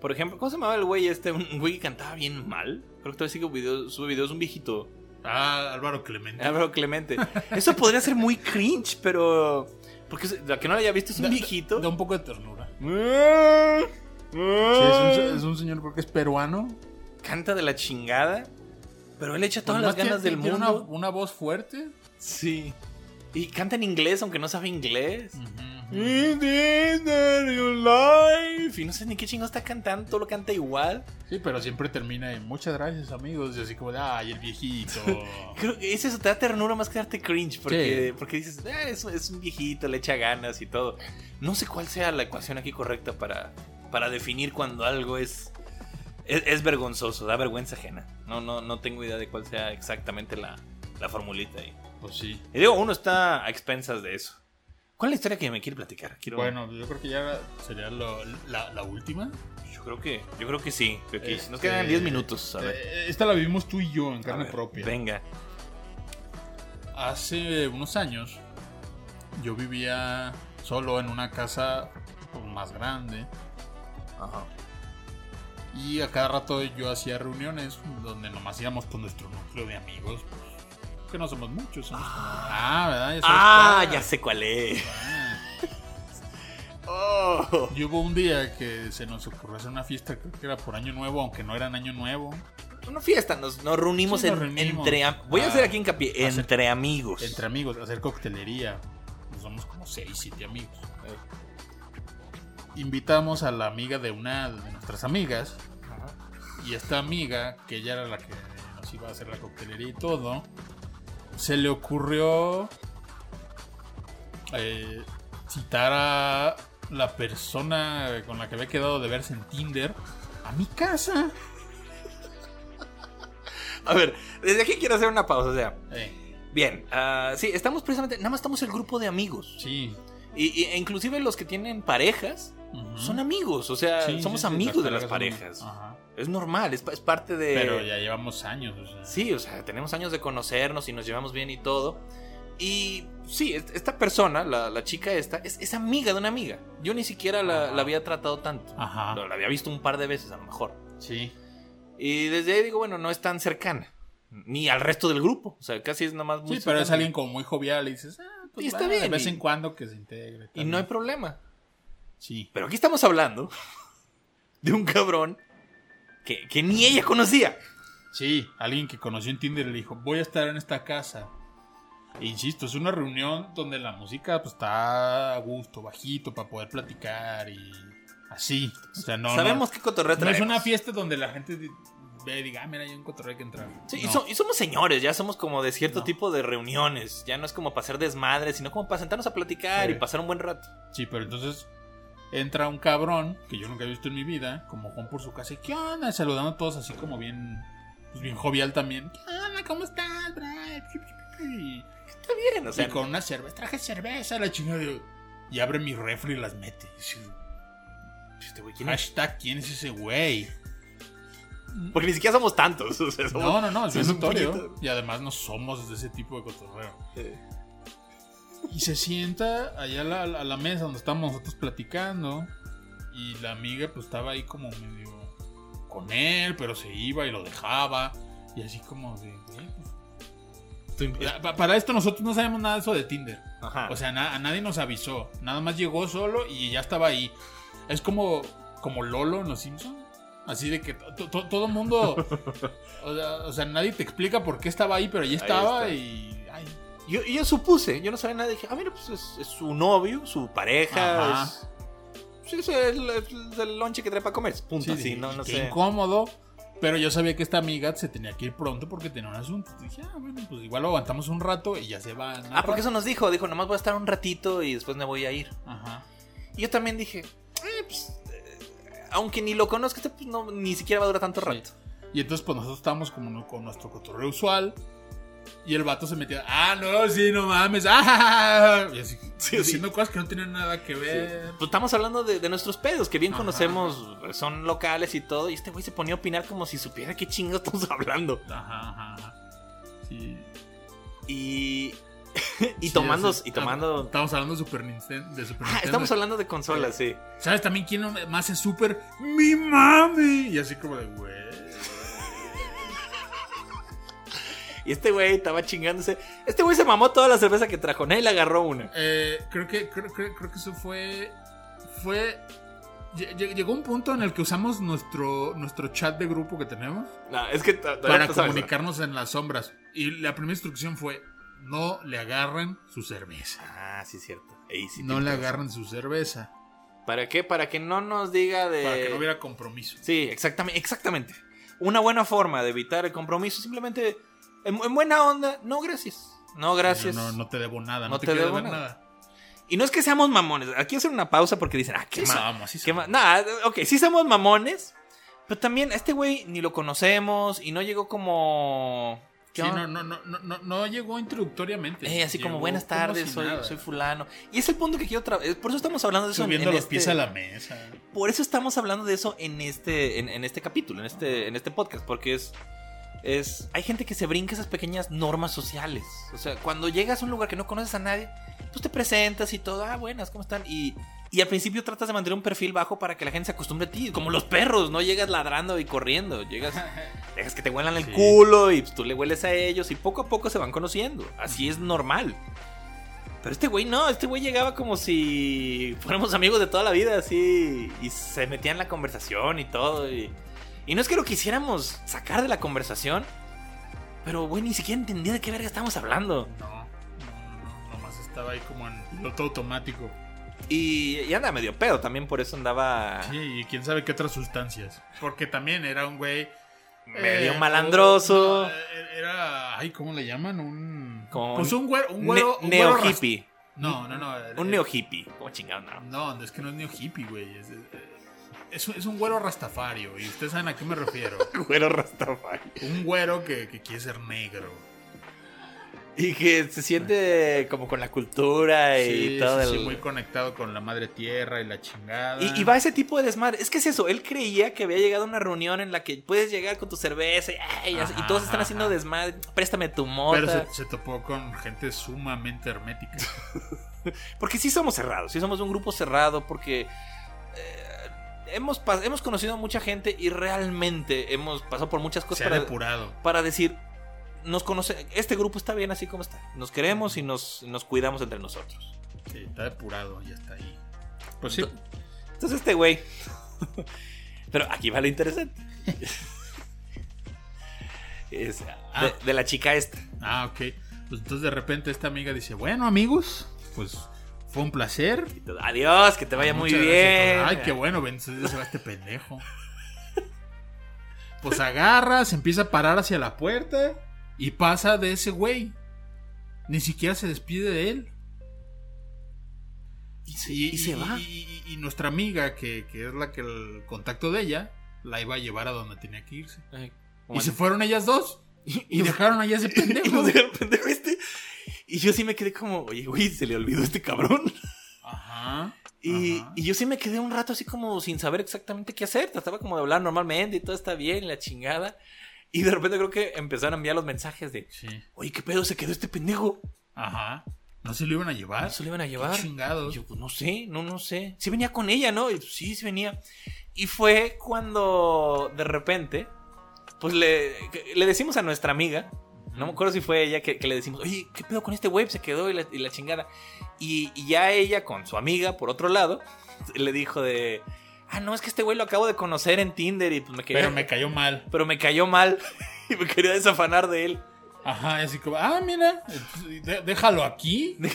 Por ejemplo, ¿cómo se llamaba el güey este? Un güey que cantaba bien mal. Creo que todavía sigue videos, sube videos, un viejito. Ah, Álvaro Clemente. Álvaro Clemente. Eso podría ser muy cringe, pero. Porque la que no lo haya visto es un Da- viejito. Da un poco de ternura. Sí, Sí, es un, es un señor, creo que es peruano. Canta de la chingada. Pero él echa todas las ganas tiene- del tiene mundo. Una, una voz fuerte. Sí. Y canta en inglés, aunque no sabe inglés. Is not your life. Y no sé ni qué chingo está cantando, todo lo canta igual. Sí, pero siempre termina en muchas gracias, amigos. Y así como de, ay, el viejito. Creo que es eso, te da ternura más que darte cringe. Porque, Sí. porque dices, "Ah, es, es un viejito, le echa ganas y todo. No sé cuál sea la ecuación aquí correcta para, para definir cuando algo es, es, es vergonzoso, da vergüenza ajena. No, no, no tengo idea de cuál sea exactamente la, la formulita ahí. Pues sí. Y digo, uno está a expensas de eso. ¿Cuál es la historia que me quiere platicar? Quiero, Bueno, yo creo que ya sería lo- la, la última. yo creo que, yo creo que sí. creo que Este, Nos quedan 10 minutos. A ver. eh, Esta la vivimos tú y yo en carne ver, propia. Venga. Hace unos años yo vivía solo en una casa pues, más grande Ajá. y a cada rato yo hacía reuniones donde nomás íbamos con nuestro núcleo de amigos. pues, que no somos muchos. somos como- ah, ¿verdad? Ya Ah, cuál. ya sé cuál es. Ah. Oh. Y hubo un día que se nos ocurrió hacer una fiesta, creo que era por Año Nuevo, aunque no era en Año Nuevo. Una fiesta, nos, nos reunimos, Sí, nos en- reunimos. entre... am- Voy a Ah, hacer aquí hincapié, hacer- entre amigos. Entre amigos, hacer coctelería. Pues somos como 6, 7 amigos. Invitamos a la amiga de una de nuestras amigas. Y esta amiga, que ella era la que nos iba a hacer la coctelería y todo, se le ocurrió eh, citar a la persona con la que había quedado de verse en Tinder a mi casa. A ver, desde aquí quiero hacer una pausa, o sea... Eh, Bien, ah, sí, estamos precisamente... Nada más estamos el grupo de amigos. sí. Y, y- e inclusive los que tienen parejas Son amigos, o sea, Sí, somos sí, sí, amigos de las son- parejas. Ajá. Es normal, es, es parte de... Pero ya llevamos años, o sea. Sí, o sea, tenemos años de conocernos y nos llevamos bien y todo. Y sí, est- esta persona, la, la chica esta, es, es amiga de una amiga. Yo ni siquiera la, la había tratado tanto. Ajá. La, la había visto un par de veces a lo mejor. Sí. Y desde ahí digo, bueno, no es tan cercana. Ni al resto del grupo. O sea, casi es nomás muy Sí, pero es cercana. alguien como muy jovial y dices, ah, pues Y está va, bien, De vez y- en cuando que se integre. Y no hay problema. Sí. Pero aquí estamos hablando de un cabrón que, que ni ella conocía. Sí, alguien que conoció en Tinder le dijo, voy a estar en esta casa. E insisto, es una reunión donde la música pues, está a gusto, bajito, para poder platicar y así. O sea, no, Sabemos no, qué cotorreo no es una fiesta donde la gente ve y diga, ah, mira, hay un cotorreo que entrar. Sí, y, No. so- y somos señores, ya somos como de cierto No. tipo de reuniones. Ya no es como para hacer desmadre, sino como para sentarnos a platicar Sí. y pasar un buen rato. Sí, pero entonces entra un cabrón que yo nunca he visto en mi vida, como Juan por su casa, y ¿qué onda? Saludando a todos así como bien, pues bien jovial también. ¿Qué onda? ¿Cómo estás? Y, Está bien, o sea. y con una cerveza, traje cerveza, la chingada. de- Y abre mi refri y las mete. Y dice, Este güey, ¿quién es? Hashtag, ¿quién es ese güey? Porque ni siquiera somos tantos. o sea, somos- No, no, no, es un notorio. Y además no somos de ese tipo de cotorreo. Eh, Y se sienta allá a la, a la mesa donde estamos nosotros platicando. Y la amiga pues estaba ahí como medio con él, pero se iba y lo dejaba. Y así como de... Pa- Para esto nosotros no sabemos nada de eso de Tinder. Ajá. O sea, a nadie nos avisó. Nada más llegó solo y ya estaba ahí. Es como, como Lolo en Los Simpsons. Así de que to- to- todo mundo... O sea, o sea, nadie te explica por qué estaba ahí, pero ahí estaba está. y... yo, yo supuse, yo no sabía nada. Dije, ah, mira, pues es, es su novio, su pareja. Ajá. Es, sí, es el, es el lonche que trae para comer. Punto. Sí, así, sí, no, no sé. incómodo. Pero yo sabía que esta amiga se tenía que ir pronto porque tenía un asunto. Dije, ah, bueno, pues igual lo aguantamos un rato y ya se va. Ah, porque eso nos dijo. Dijo, nomás voy a estar un ratito y después me voy a ir. Ajá. Y yo también dije, eh, pues, eh, aunque ni lo conozca, este, pues no, ni siquiera va a durar tanto rato. Y entonces, pues nosotros estábamos como con nuestro cotorreo usual. Y el vato se metía, ah, no, sí, no mames, ah, y así, Sí, diciendo cosas que no tienen nada que ver. Pues estamos hablando de, de nuestros pedos, que bien Ajá. conocemos, son locales y todo. Y este güey se ponía a opinar como si supiera qué chingo estamos hablando. Ajá, ajá. Sí. Y. y tomando. Y tomando. Estamos hablando de Super Nintendo. De Super Ah, Nintendo. estamos hablando de consolas, sí. ¿Sabes también quién más es Super? ¡Mi mami! Y así como de, güey. Y este güey estaba chingándose. Este güey se mamó toda la cerveza que trajo. Nadie le agarró una. Eh, creo que creo, creo- creo que eso fue fue lle- lle- llegó un punto en el que usamos nuestro nuestro chat de grupo que tenemos No, es que. para comunicarnos en las sombras y la primera instrucción fue no le agarran su cerveza. Ah, sí, es cierto. Ey, sí no le razón. agarran su cerveza ¿Para qué? Para que no nos diga de. para que no hubiera compromiso. Sí, exactamente, exactamente. Una buena forma de evitar el compromiso, simplemente en, en buena onda, no gracias. No gracias. No, no te debo nada, no, No te, te debo nada. nada. Y no es que seamos mamones. Aquí hacer una pausa porque dicen, ah, qué Sí somos, sí somos. Nah, ok, sí somos mamones. Pero también este güey ni lo conocemos y no llegó como. ¿qué Sí, no, no, no, no, no, no llegó introductoriamente. Eh, así como buenas tardes, soy, nada. soy fulano. Y es el punto que quiero traer. Por eso estamos hablando de eso en- subiendo en los este- pies a la mesa. Por eso estamos hablando de eso en este, en, en este capítulo, en este, en este podcast, porque es, es. Hay gente que se brinca esas pequeñas normas sociales. O sea, cuando llegas a un lugar que no conoces a nadie, pues te presentas y todo, ah, buenas, ¿cómo están? Y, y al principio tratas de mantener un perfil bajo para que la gente se acostumbre a ti, como los perros, no llegas ladrando y corriendo, llegas, dejas que te huelan el Sí. culo y pues, tú le hueles a ellos y poco a poco se van conociendo. Así es normal. Pero este güey no, este güey llegaba como si fuéramos amigos de toda la vida, así, y se metía en la conversación y todo. Y, y no es que lo quisiéramos sacar de la conversación, pero güey, ni siquiera entendía de qué verga estábamos hablando. No, no, no, no, nomás estaba ahí como en piloto automático. Y, y anda medio pedo, también por eso andaba Sí, y quién sabe qué otras sustancias. Porque también era un güey. medio eh, malandroso, eh, era. Ay, ¿cómo le llaman? Un. Como pues un güero. Un ne- güero un neo güero hippie. No, no, no. eh, Un neo hippie. ¿Cómo chingado? No. No, es que no es neo hippie, güey. Es, es, es un güero rastafario. Y ustedes saben a qué me refiero. Güero Rastafari. Un güero que, que quiere ser negro. Y que se siente como con la cultura y todo sí, el... muy conectado con la madre tierra y la chingada. Y, y va ese tipo de desmadre. Es que es eso. Él creía que había llegado a una reunión en la que puedes llegar con tu cerveza y, ay, Ajá, y todos están haciendo ajá. desmadre. Préstame tu mota. Pero se, se topó con gente sumamente hermética. Porque sí somos cerrados. Sí somos un grupo cerrado. Porque eh, hemos, hemos conocido a mucha gente y realmente hemos pasado por muchas Se cosas ha para, depurado. para decir. Nos conoce, este grupo está bien así como está. Nos queremos y nos, nos cuidamos entre nosotros. Sí, está depurado, ya está ahí. Pues sí. Entonces este güey. Pero aquí va lo interesante. Es de, Ah. de la chica esta. Ah, ok. Pues entonces de repente esta amiga dice, bueno amigos, pues fue un placer. Adiós, que te vaya muy Muchas bien. gracias. Ay, qué bueno, ven, se va este pendejo. Pues agarra, se empieza a parar hacia la puerta y pasa de ese güey. Ni siquiera se despide de él. Y se, y se va. y- y- y nuestra amiga, que, que es la que el contacto de ella, la iba a llevar a donde tenía que irse. Ay, Y se fueron ellas dos. Y dejaron allá ese Y pendejo. nos dejaron pendejo este. Y yo sí me quedé como, oye, güey, se le olvidó este cabrón. Ajá. Y, ajá. y yo sí me quedé un rato así como sin saber exactamente qué hacer. Trataba como de hablar normalmente y todo está bien, la chingada. Y de repente creo que empezaron a enviar los mensajes de, Sí. oye, ¿qué pedo se quedó este pendejo? Ajá. ¿No se lo iban a llevar? ¿No se lo iban a llevar? Qué chingados. Y yo, pues no sé, no, no sé. Sí venía con ella, ¿no? Y, pues, sí, sí venía. Y fue cuando de repente, pues le, le decimos a nuestra amiga, no me acuerdo si fue ella que, que le decimos, oye, ¿qué pedo con este web? Se quedó y la, y la chingada. Y, y ya ella con su amiga, por otro lado, le dijo de, ah, no, es que este güey lo acabo de conocer en Tinder y pues me quería... Pero me cayó mal. pero me cayó mal y me quería desafanar de él. Ajá, y así como, ah, mira, déjalo aquí.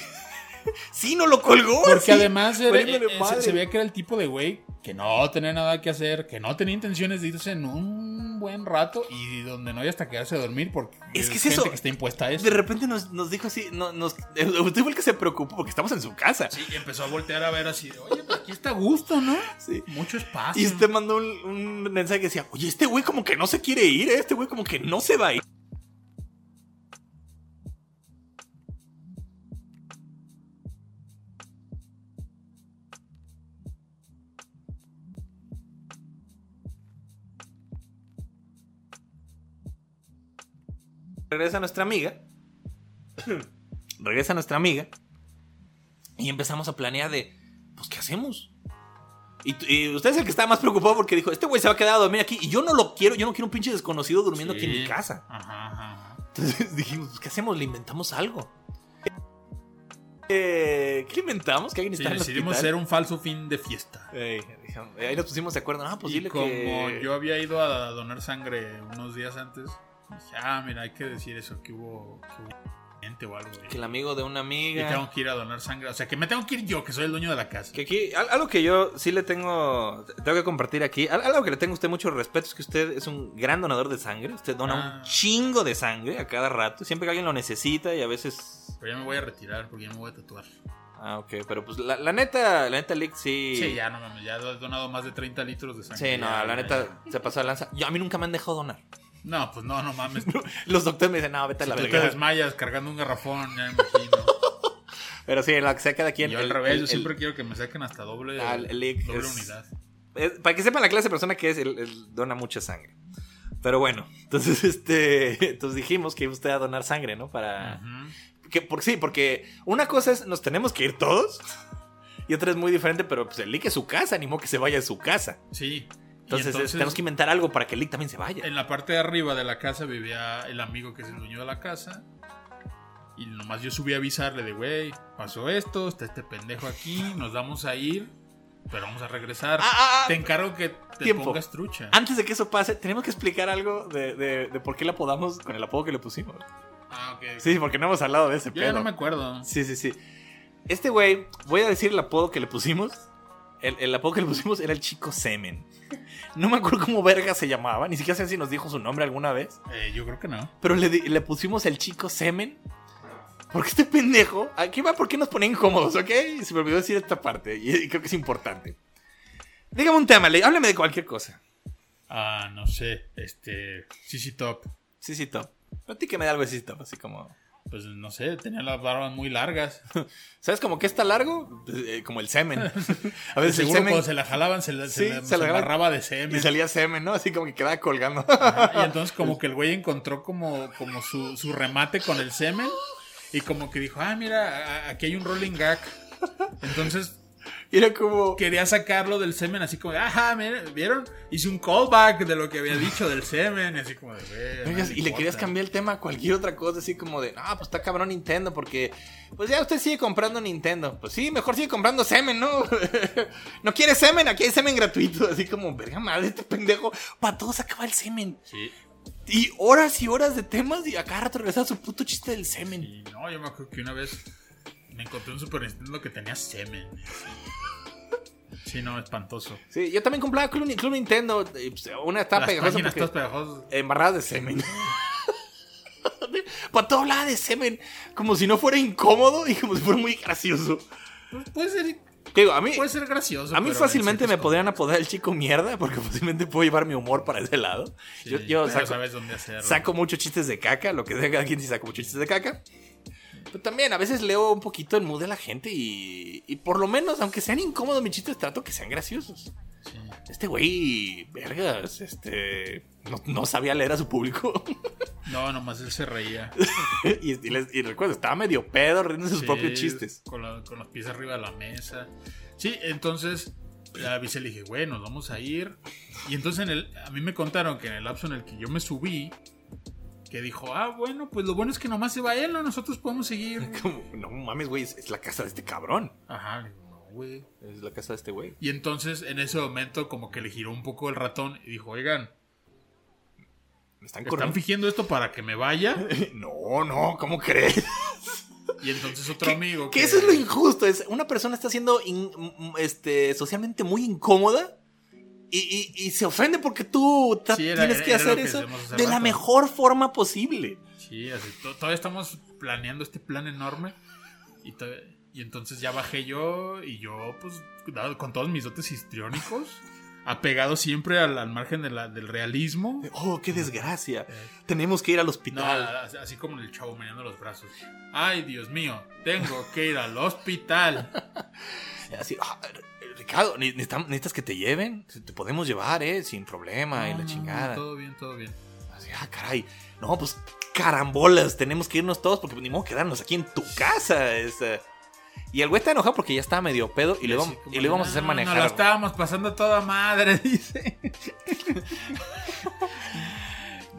Sí, no lo colgó. Porque sí. además era- Valiéndole eh, se, se veía que era el tipo de güey que no tenía nada que hacer, que no tenía intenciones de irse en un buen rato y donde no hay hasta quedarse a dormir porque Es que es gente eso. que está impuesta a eso. De repente nos, nos dijo así, no, nos, usted fue el que se preocupó porque estamos en su casa. Sí, empezó a voltear a ver así, oye, pues aquí está a gusto, ¿no? Sí. Mucho espacio. Y usted mandó un, un mensaje que decía, oye, este güey como que no se quiere ir, ¿eh? este güey como que no se va a ir. Regresa nuestra amiga. Regresa nuestra amiga. Y empezamos a planear de, pues, ¿qué hacemos? Y, y usted es el que está más preocupado porque dijo, este güey se va a quedar a dormir aquí y yo no lo quiero, yo no quiero un pinche desconocido durmiendo aquí en mi casa. Ajá, ajá. Entonces dijimos, pues, ¿qué hacemos? ¿Le inventamos algo? Eh, ¿Qué inventamos? Que alguien Sí, está en decidimos hospital? hacer un falso fin de fiesta. Dijimos- ahí nos pusimos de acuerdo. Ah, pues y dile como que... yo había ido a donar sangre unos días antes, dije, ah, mira, hay que decir eso, que hubo, que hubo gente o algo. Que el amigo de una Y amiga... tengo que ir a donar sangre. O sea, que me tengo que ir yo, que soy el dueño de la casa. Que aquí, al- algo que yo sí le tengo, tengo que compartir aquí, al- algo que le tengo a usted mucho respeto es que usted es un gran donador de sangre, usted dona Ah. un chingo de sangre a cada rato, siempre que alguien lo necesita y a veces... Pero ya me voy a retirar porque ya me voy a tatuar. Ah, ok, pero pues la, la neta, la neta, Lick, sí... Sí, ya no mames, ya he donado más de 30 litros de sangre. Sí, no, Ya, la ya, neta se pasó de lanza. Yo, a mí nunca me han dejado donar. No, pues no, no mames. Los doctores me dicen, no, vete a Si la tú te verga. desmayas cargando un garrafón, ya me imagino. Pero sí, en la que sea cada quien. Yo al revés, yo siempre quiero que me saquen hasta doble, Ah, el- el doble es- unidad. es- para que sepan la clase de persona que es, él, dona mucha sangre. Pero bueno, entonces este, entonces dijimos que iba usted a donar sangre, ¿no? Para Ujú. que por sí, porque una cosa es nos tenemos que ir todos y otra es muy diferente, pero pues el Lick es su casa, animo que se vaya a su casa. Sí. Entonces, es- tenemos que inventar algo para que el Lick también se vaya. En la parte de arriba de la casa vivía el amigo que es el dueño de la casa. Y nomás yo subí a avisarle de, güey, pasó esto, está este pendejo aquí, nos vamos a ir, pero vamos a regresar. Ah, ah, ah. Te encargo que te Tiempo. pongas trucha. Antes de que eso pase, tenemos que explicar algo de, de- de por qué le apodamos con el apodo que le pusimos. Ah, ok. Sí, porque no hemos hablado de ese Yo ya pedo. no me acuerdo. Sí, sí, sí. Este güey, voy a decir el apodo que le pusimos. El, el apodo que le pusimos era el chico semen. No me acuerdo cómo verga se llamaba, ni siquiera sé si nos dijo su nombre alguna vez. Eh, yo creo que no. Pero le, le pusimos el chico semen. Porque este pendejo, aquí va, ¿por qué nos pone incómodos, ok? Se me olvidó decir esta parte y, creo que es importante. Dígame un tema, le, háblame de cualquier cosa. Ah, no sé. Este. CC Top. Sí, top. Platíqueme de algo de top, así como. Pues no sé, tenía las barbas muy largas. ¿Sabes como que está largo? Eh, como el semen. A veces el Seguro semen. cuando se la jalaban se, la- se la- se se la jalaban. agarraba de semen. Y salía semen, ¿no? Así como que quedaba colgando. Y entonces como que el güey encontró como, como su, su remate con el semen y como que dijo, ah, mira, aquí hay un rolling gag. Entonces Y era como. quería sacarlo del semen así como, ajá, mira, ¿vieron? Hice un callback de lo que había dicho del semen así como de, "Güey, no y le querías importa". cambiar el tema a cualquier otra cosa, así como de, ah, pues está cabrón Nintendo, porque, pues ya usted sigue comprando Nintendo. Pues sí, mejor sigue comprando semen, ¿no? no quiere semen, aquí hay semen gratuito. Así como, verga madre, este pendejo, para todos acaba el semen. Sí, Y horas y horas de temas y a cada rato regresaba su puto chiste del semen. y no, yo me acuerdo que una vez me encontré un Super Nintendo que tenía semen. Sí, no, espantoso. Sí, yo también compraba Club, Club Nintendo. y, pues, una estaba Las pegajosa porque- todas pegajosas. embarradas de semen. Para todo hablaba de semen, como si no fuera incómodo y como si fuera muy gracioso. Pues puede ser, Digo, a mí, puede ser gracioso. a mí fácilmente en me podrían apodar el chico mierda, porque fácilmente puedo llevar mi humor para ese lado. Sí, yo yo saco, sabes dónde hacerlo. saco muchos chistes de caca, lo que sea cada quien sí saco muchos chistes de caca. Pero también a veces leo un poquito el mood de la gente y, y por lo menos, aunque sean incómodos mis chistes, trato que sean graciosos. Sí. Este güey, vergas, este, no, no sabía leer a su público. No, nomás él se reía. y, y les- y recuerdo, estaba medio pedo riendo sus Sí, propios chistes. Con, la- con los pies arriba de la mesa. Sí, entonces le avisé, le dije, güey, nos vamos a ir. Y entonces en el, a mí me contaron que en el lapso en el que yo me subí, que dijo, ah, bueno, pues lo bueno es que nomás se va él, ¿no? Nosotros podemos seguir. Como, no mames, güey, es, es la casa de este cabrón. Ajá, no, güey. Es la casa de este güey. Y entonces en ese momento como que le giró un poco el ratón y dijo, oigan, Me están ¿están fingiendo esto para que me vaya? No, no, ¿cómo crees? Y entonces otro amigo... Que eso es lo injusto. Es una persona está siendo in- este, socialmente muy incómoda y, y- y se ofende porque tú Sí, era- tienes que era hacer que eso de la rato. mejor forma posible. Sí, así, to- todavía estamos planeando este plan enorme. Y, y entonces ya bajé yo y yo, pues, con todos mis dotes histriónicos, apegado siempre al, al margen de la- del realismo. Oh, qué desgracia. Eh, Tenemos que ir al no, hospital. así- así como el chavo meneando los brazos. Ay, Dios mío, tengo que ir al hospital. Así, "Ah, Ricardo, ¿ne- necesitam- ¿necesitas que te lleven? Te podemos llevar, ¿eh? Sin problema y No, la no, chingada. Todo bien, todo bien. Así, ah, caray. No, pues carambolas, tenemos que irnos todos porque ni modo quedarnos aquí en tu casa. es, eh. Y el güey está enojado porque ya estaba medio pedo y, le, como y le íbamos a hacer "No, manejar. Nos la estábamos pasando a toda madre, dice.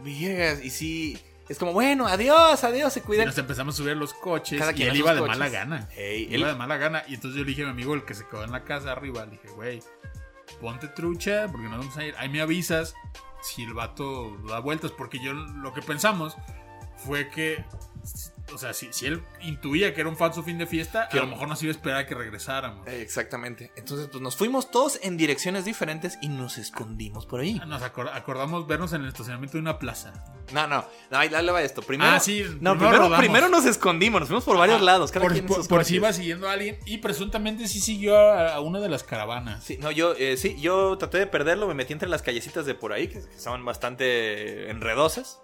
Viegas, y sí. Es como, bueno, adiós, adiós, se Y cuidan. nos empezamos a subir los coches Cada y él iba de coches. mala gana. Ey, Iba él- de mala gana. Y entonces yo le dije a mi amigo, el que se quedó en la casa arriba, le dije, güey, ponte trucha porque nos vamos a ir. Ahí me avisas si el vato da vueltas. Porque yo lo que pensamos fue que, o sea, si, si él intuía que era un falso fin de fiesta, Que- a lo mejor nos iba a esperar a que regresáramos. Eh, Exactamente. Entonces, pues nos fuimos todos en direcciones diferentes y nos escondimos por ahí. Nos acor- acordamos vernos en el estacionamiento de una plaza. No, no, no, ahí dale va esto. Primero, Ah, sí, No, primero primero, nos escondimos, nos fuimos por varios Ah, lados, cada por, quien por- por si iba siguiendo a alguien y presuntamente sí siguió a, a una de las caravanas. Sí, no, yo, eh, sí, yo traté de perderlo, me metí entre las callecitas de por ahí, que, que son bastante enredosas,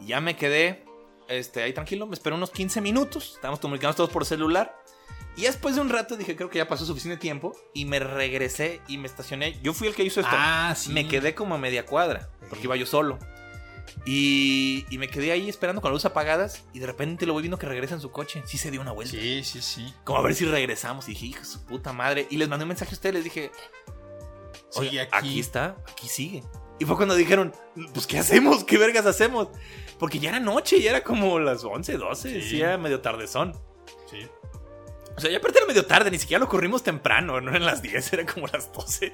y ya me quedé este, ahí tranquilo, me esperé unos 15 minutos, estábamos comunicando todos por celular, y después de un rato dije, creo que ya pasó suficiente tiempo, y me regresé y me estacioné, yo fui el que hizo esto, Ah, sí. me quedé como a media cuadra, porque iba yo solo. Y, y me quedé ahí esperando con las luces apagadas y de repente lo voy viendo que regresa en su coche. Sí se dio una vuelta. Sí, sí, sí. Como a ver si regresamos. Y dije, hijo su puta madre. Y les mandé un mensaje a ustedes. Les dije, Oye, aquí. aquí. está, aquí sigue. Y fue cuando dijeron, pues, ¿qué hacemos? ¿Qué vergas hacemos? Porque ya era noche, ya era como las 11, 12, Sí. era medio tardezón. Sí. O sea, ya aparte era medio tarde, ni siquiera lo corrimos temprano, no eran las 10, era como las 12.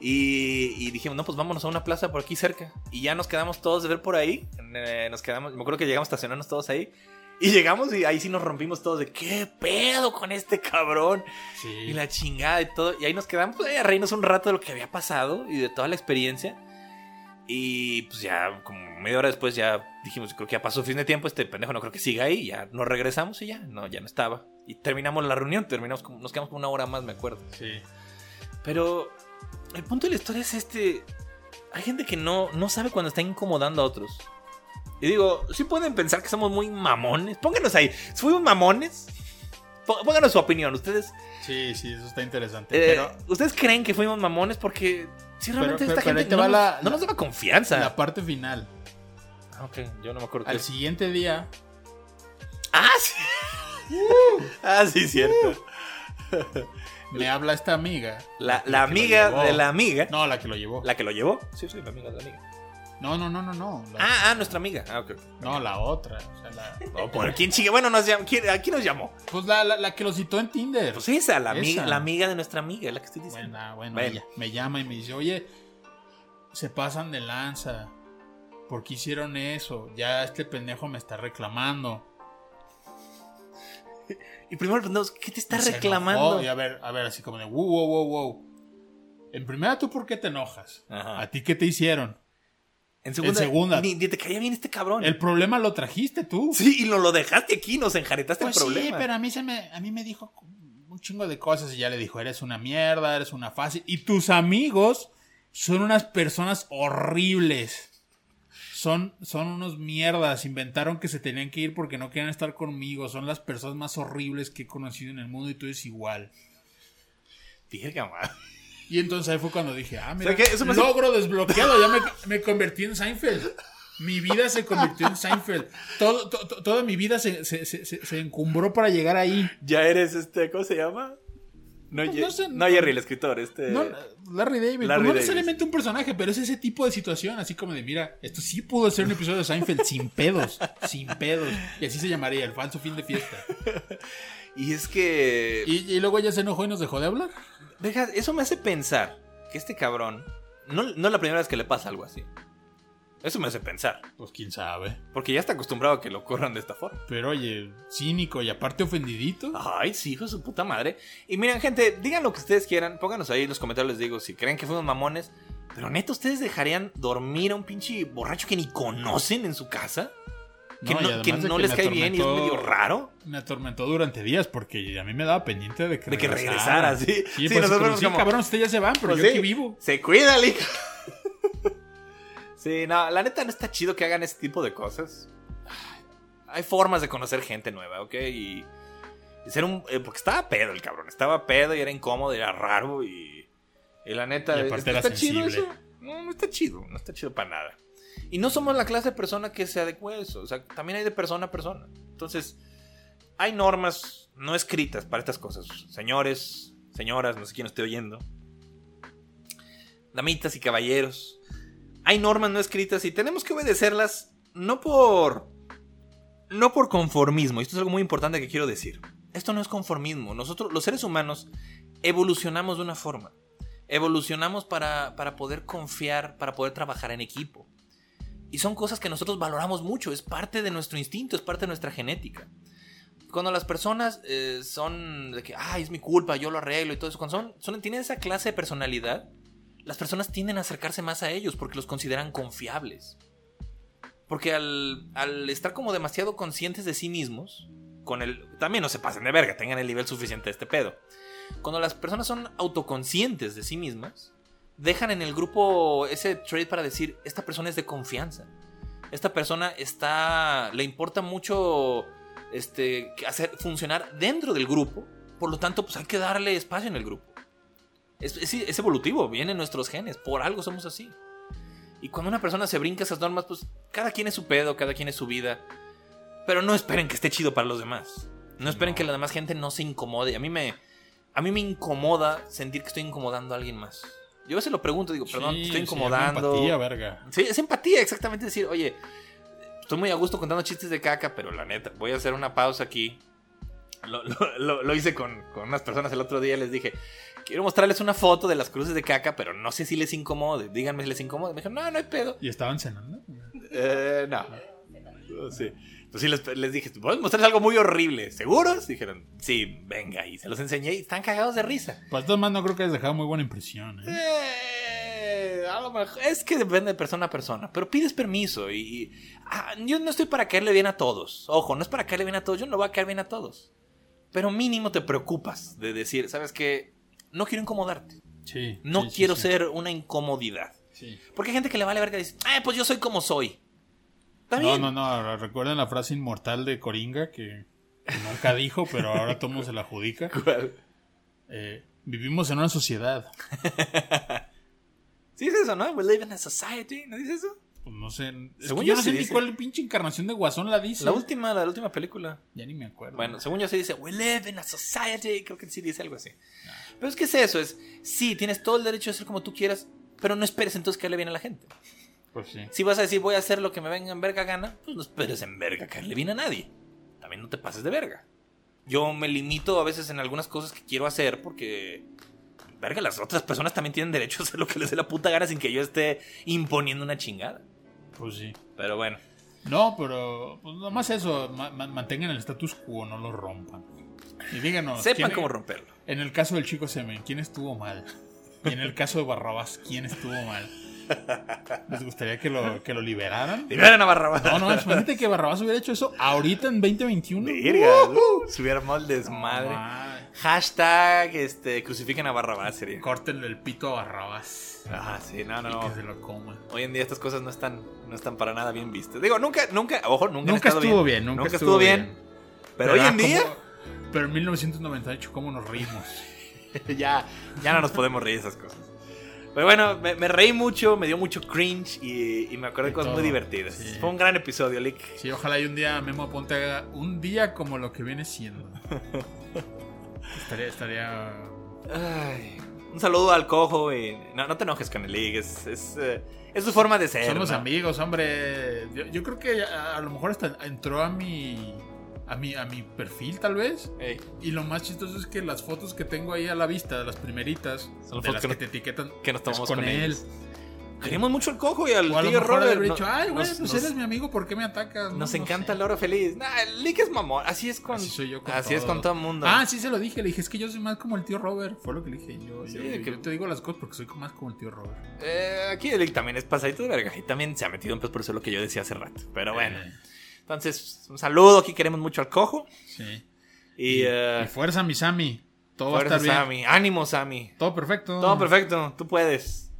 Y, y dijimos, no, pues vámonos a una plaza por aquí cerca. Y ya nos quedamos todos de ver por ahí. eh, nos quedamos, me acuerdo que llegamos a estacionarnos todos ahí. Y llegamos y ahí sí nos rompimos todos de, ¿qué pedo con este cabrón? Sí. Y la chingada y todo. Y ahí nos quedamos pues, a reírnos un rato de lo que había pasado y de toda la experiencia. Y pues ya, como media hora después, ya dijimos, creo que ya pasó fin de tiempo, este pendejo no creo que siga ahí. Ya nos regresamos y ya, no, ya no estaba. Y terminamos la reunión, terminamos como- nos quedamos como una hora más, me acuerdo. Sí. Pero el punto de la historia es este. Hay gente que no, no sabe cuando está incomodando a otros. Y digo, sí pueden pensar que somos muy mamones. Pónganos ahí. ¿Fuimos mamones? Pó- Pónganos su opinión. Ustedes Sí, sí, eso está interesante. eh, pero ¿Ustedes creen que fuimos mamones? Porque si realmente Pero- esta pero- pero gente te no, nos, la- no nos daba confianza. la parte final. Ah, ok, yo no me acuerdo. Al qué- siguiente día, Ah, sí. ah, sí, cierto. me habla esta amiga. La, la lo amiga de la amiga. No, la que lo llevó. ¿La que lo llevó? Sí, sí, la amiga de la amiga. No, no, no, no, no. La- Ah, ah, nuestra amiga. Ah, ok. No, la otra. O sea, la... No, por quién chique. Bueno, nos llamó. ¿quién, ¿a quién nos llamó? Pues la, la, la que lo citó en Tinder. Pues esa, la, Amiga, Esa. la amiga de nuestra amiga, la que estoy diciendo. Bueno, bueno, Bueno. ella me llama y me dice, oye, se pasan de lanza. ¿Por qué hicieron eso? Ya este pendejo me está reclamando. Y primero, pues, ¿qué te está Y reclamando? Y a ver, a ver, así como de, wow, wow, wow, wow. En primera, ¿tú por qué te enojas? Ajá. ¿A ti qué te hicieron? En segunda, en segunda. Ni, ni te caía bien este cabrón. El problema lo trajiste tú. Sí, y nos lo dejaste aquí, nos enjaretaste Pues el sí, problema. pero a mí, se me, a mí me dijo un chingo de cosas y ya le dijo, eres una mierda, eres una fácil. Y tus amigos son unas personas horribles. Son, son unos mierdas. Inventaron que se tenían que ir porque no querían estar conmigo. Son las personas más horribles que he conocido en el mundo y tú eres igual. Verga. Y entonces ahí fue cuando dije, ah, mira, hace- logro desbloqueado, ya me, me convertí en Seinfeld. Mi vida se convirtió en Seinfeld. Todo, to- to- toda mi vida se, se, se, encumbró para llegar ahí. Ya eres este, ¿cómo se llama? No, no sé, no no- Jerry, el escritor, este. No, Larry David, Larry no necesariamente un personaje, pero es ese tipo de situación, así como de, mira, esto sí pudo ser un episodio de Seinfeld sin pedos, sin pedos. Y así se llamaría, el falso fin de fiesta. Y es que. Y, y luego ella se enojó y nos dejó de hablar. Deja, eso me hace pensar que este cabrón. No, no es la primera vez que le pasa algo así. Eso me hace pensar. Pues quién sabe. Porque ya está acostumbrado a que lo corran de esta forma. Pero oye, cínico y aparte ofendidito. Ay, sí, hijo de su puta madre. Y miren, gente, digan lo que ustedes quieran. Pónganos ahí en los comentarios, les digo, si creen que fuimos mamones. Pero neta, ¿ustedes dejarían dormir a un pinche borracho que ni conocen en su casa? Que No, que no que les cae bien y es medio raro. Me atormentó durante días porque a mí me daba pendiente de que De que regresara. sí. Sí, Sí, pues, nosotros como, sí, como- cabrón, ustedes ya se van, pero Pues yo aquí vivo. Se cuida, hijo. sí, no, la neta no está chido que hagan ese tipo de cosas. Hay formas de conocer gente nueva, ¿ok? Y, y ser un... eh, porque estaba pedo el cabrón. Estaba pedo y era incómodo y era raro y... Y la neta... Y aparte ¿está era chido sensible. eso? No, no está chido. No está chido para nada. Y no somos la clase de persona que se adecue a eso. O sea, también hay de persona a persona. Entonces, hay normas no escritas para estas cosas. Señores, señoras, no sé quién esté oyendo. Damitas y caballeros. Hay normas no escritas y tenemos que obedecerlas no por no por conformismo, esto es algo muy importante que quiero decir. Esto no es conformismo. Nosotros, los seres humanos, evolucionamos de una forma. Evolucionamos para, para poder confiar, para poder trabajar en equipo. Y son cosas que nosotros valoramos mucho, es parte de nuestro instinto, es parte de nuestra genética. Cuando las personas eh, son de que, ay, es mi culpa, yo lo arreglo y todo eso, cuando son, son, tienen esa clase de personalidad, las personas tienden a acercarse más a ellos porque los consideran confiables. Porque al, al estar como demasiado conscientes de sí mismos, con el, también no se pasen de verga, tengan el nivel suficiente de este pedo. Cuando las personas son autoconscientes de sí mismas, dejan en el grupo ese trade para decir, esta persona es de confianza. Esta persona está, le importa mucho este, hacer funcionar dentro del grupo. Por lo tanto, pues hay que darle espacio en el grupo. Es, es, es, evolutivo, viene en nuestros genes, por algo somos así. Y cuando una persona se brinca esas normas, pues cada quien es su pedo, cada quien es su vida. Pero no esperen que esté chido para los demás. No esperen que la demás gente no se incomode. A mí me, a mí me incomoda sentir que estoy incomodando a alguien más. Yo a veces lo pregunto, digo, perdón, Sí, te estoy incomodando. llama empatía, verga. Sí, es empatía, exactamente decir, oye, estoy muy a gusto contando chistes de caca, pero la neta, voy a hacer una pausa aquí. Lo, lo- lo- lo hice con, con unas personas el otro día, les dije, quiero mostrarles una foto de las cruces de caca, pero no sé si les incomode, díganme si les incomode. Me dijeron, no, no hay pedo. ¿Y estaban cenando? Eh, no. No, Sí. Pues sí, les, les dije, ¿puedes mostrarles algo muy horrible? ¿Seguros? Dijeron, sí, venga. Y se los enseñé y están cagados de risa. Pues de todas maneras no creo que hayas dejado muy buena impresión. ¿eh? Eh, a lo mejor- es que depende de persona a persona, pero pides permiso y, y- ah, yo no estoy para caerle bien a todos. Ojo, no es para caerle bien a todos, yo no voy a caer bien a todos. Pero mínimo te preocupas de decir, ¿sabes qué? No quiero incomodarte. Sí. No sí, quiero sí. ser una incomodidad. Sí. Porque hay gente que le vale verga y dice, ah, pues yo soy como soy. Está No, bien. no, no. Recuerden la frase inmortal de Coringa que nunca dijo, pero ahora todo se la adjudica. ¿Cuál? Eh, vivimos en una sociedad. Sí es eso, ¿no? We live in a society, ¿no dice eso? Pues no sé. Es Según que yo yo no sé ni dice. cuál pinche encarnación de Guasón la dice. La última, la última película. Ya ni me acuerdo. Bueno, según yo sí dice, we live in a society. Creo que sí dice algo así. Pero es que es eso, es, sí, tienes todo el derecho de ser como tú quieras, pero no esperes entonces caerle bien a la gente. Pues sí. Si vas a decir, voy a hacer lo que me venga en verga gana, pues no esperes en verga caerle bien a nadie. También no te pases de verga. Yo me limito a veces en algunas cosas que quiero hacer porque, verga, las otras personas también tienen derecho a hacer lo que les dé la puta gana sin que yo esté imponiendo una chingada. Pues sí. Pero bueno. No, pero pues nomás eso. ma- ma- mantengan el status quo, no lo rompan. Y díganos. Sepan ¿quién- cómo romperlo. En el caso del chico Semen, ¿quién estuvo mal? Y en el caso de Barrabás, ¿quién estuvo mal? ¿Les gustaría que lo, que lo liberaran? Liberen a Barrabás. No, no, imagínate que Barrabás hubiera hecho eso ahorita en 2021. Verga, se hubiera armado el desmadre. Madre. Hashtag este, crucifiquen a Barrabás sería. Córtenle el pito a Barrabás. Ah, sí, no, no, Y no. que se lo coma. Hoy en día estas cosas no están, no están para nada bien vistas. Digo, nunca, nunca, ojo, nunca, Nunca estuvo bien, nunca estuvo, estuvo bien. bien. Pero, hoy en día, ¿cómo- Pero en 1998, ¿cómo nos reímos? ya, ya no nos podemos reír de esas cosas. Pero bueno, me, me reí mucho, me dio mucho cringe y, y me acordé de cosas muy todo, divertidas. sí. Fue un gran episodio, Lick. Sí, ojalá y un día Memo Aponte haga un día como lo que viene siendo. Estaría, estaría. Ay, un saludo al cojo y no, no te enojes con el Lick, es, es, eh, es su forma de ser. Somos ¿no? amigos, hombre. Yo, yo creo que a, a lo mejor hasta entró a mi, a mi a mi perfil, tal vez. Ey, Y lo más chistoso es que las fotos que tengo ahí a la vista, las primeritas, Son las de fotos las que te etiquetan, que nos es tomamos con, con él. ellos. Queremos mucho al cojo y al O a tío Robert. no- dicho, ay, güey, pues nos- eres mi amigo, ¿por qué me atacas? No, Nos no encanta el oro feliz. Nah, el Lick es mamón. Así es con. Así soy yo con Así es todo. con todo el mundo. Ah, sí se lo dije, le dije, es que yo soy más como el tío Robert. Fue lo que le dije. Yo, Sí, yo- que- yo te digo las cosas porque soy más como el tío Robert. Eh, aquí el Lick también es pasadito de verga. Y también se ha metido en pues por eso lo que yo decía hace rato. Pero bueno. Eh, Entonces, un saludo. Aquí queremos mucho al cojo. sí. Y, eh, y fuerza, mi Sammy. Todo va a fuerza, estar bien. Sammy. Ánimo, Sammy. Todo perfecto. Todo perfecto. Tú puedes.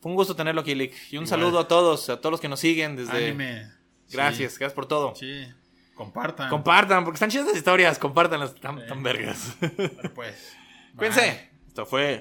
Fue un gusto tenerlo aquí, Lick. Y un Igual. saludo a todos, a todos los que nos siguen desde. Anime. Sí, Gracias, gracias por todo. Sí. Compartan. Compartan, porque están chidas las historias. Compártanlas, tan, tan vergas. Pero pues. Cuídense. Esto fue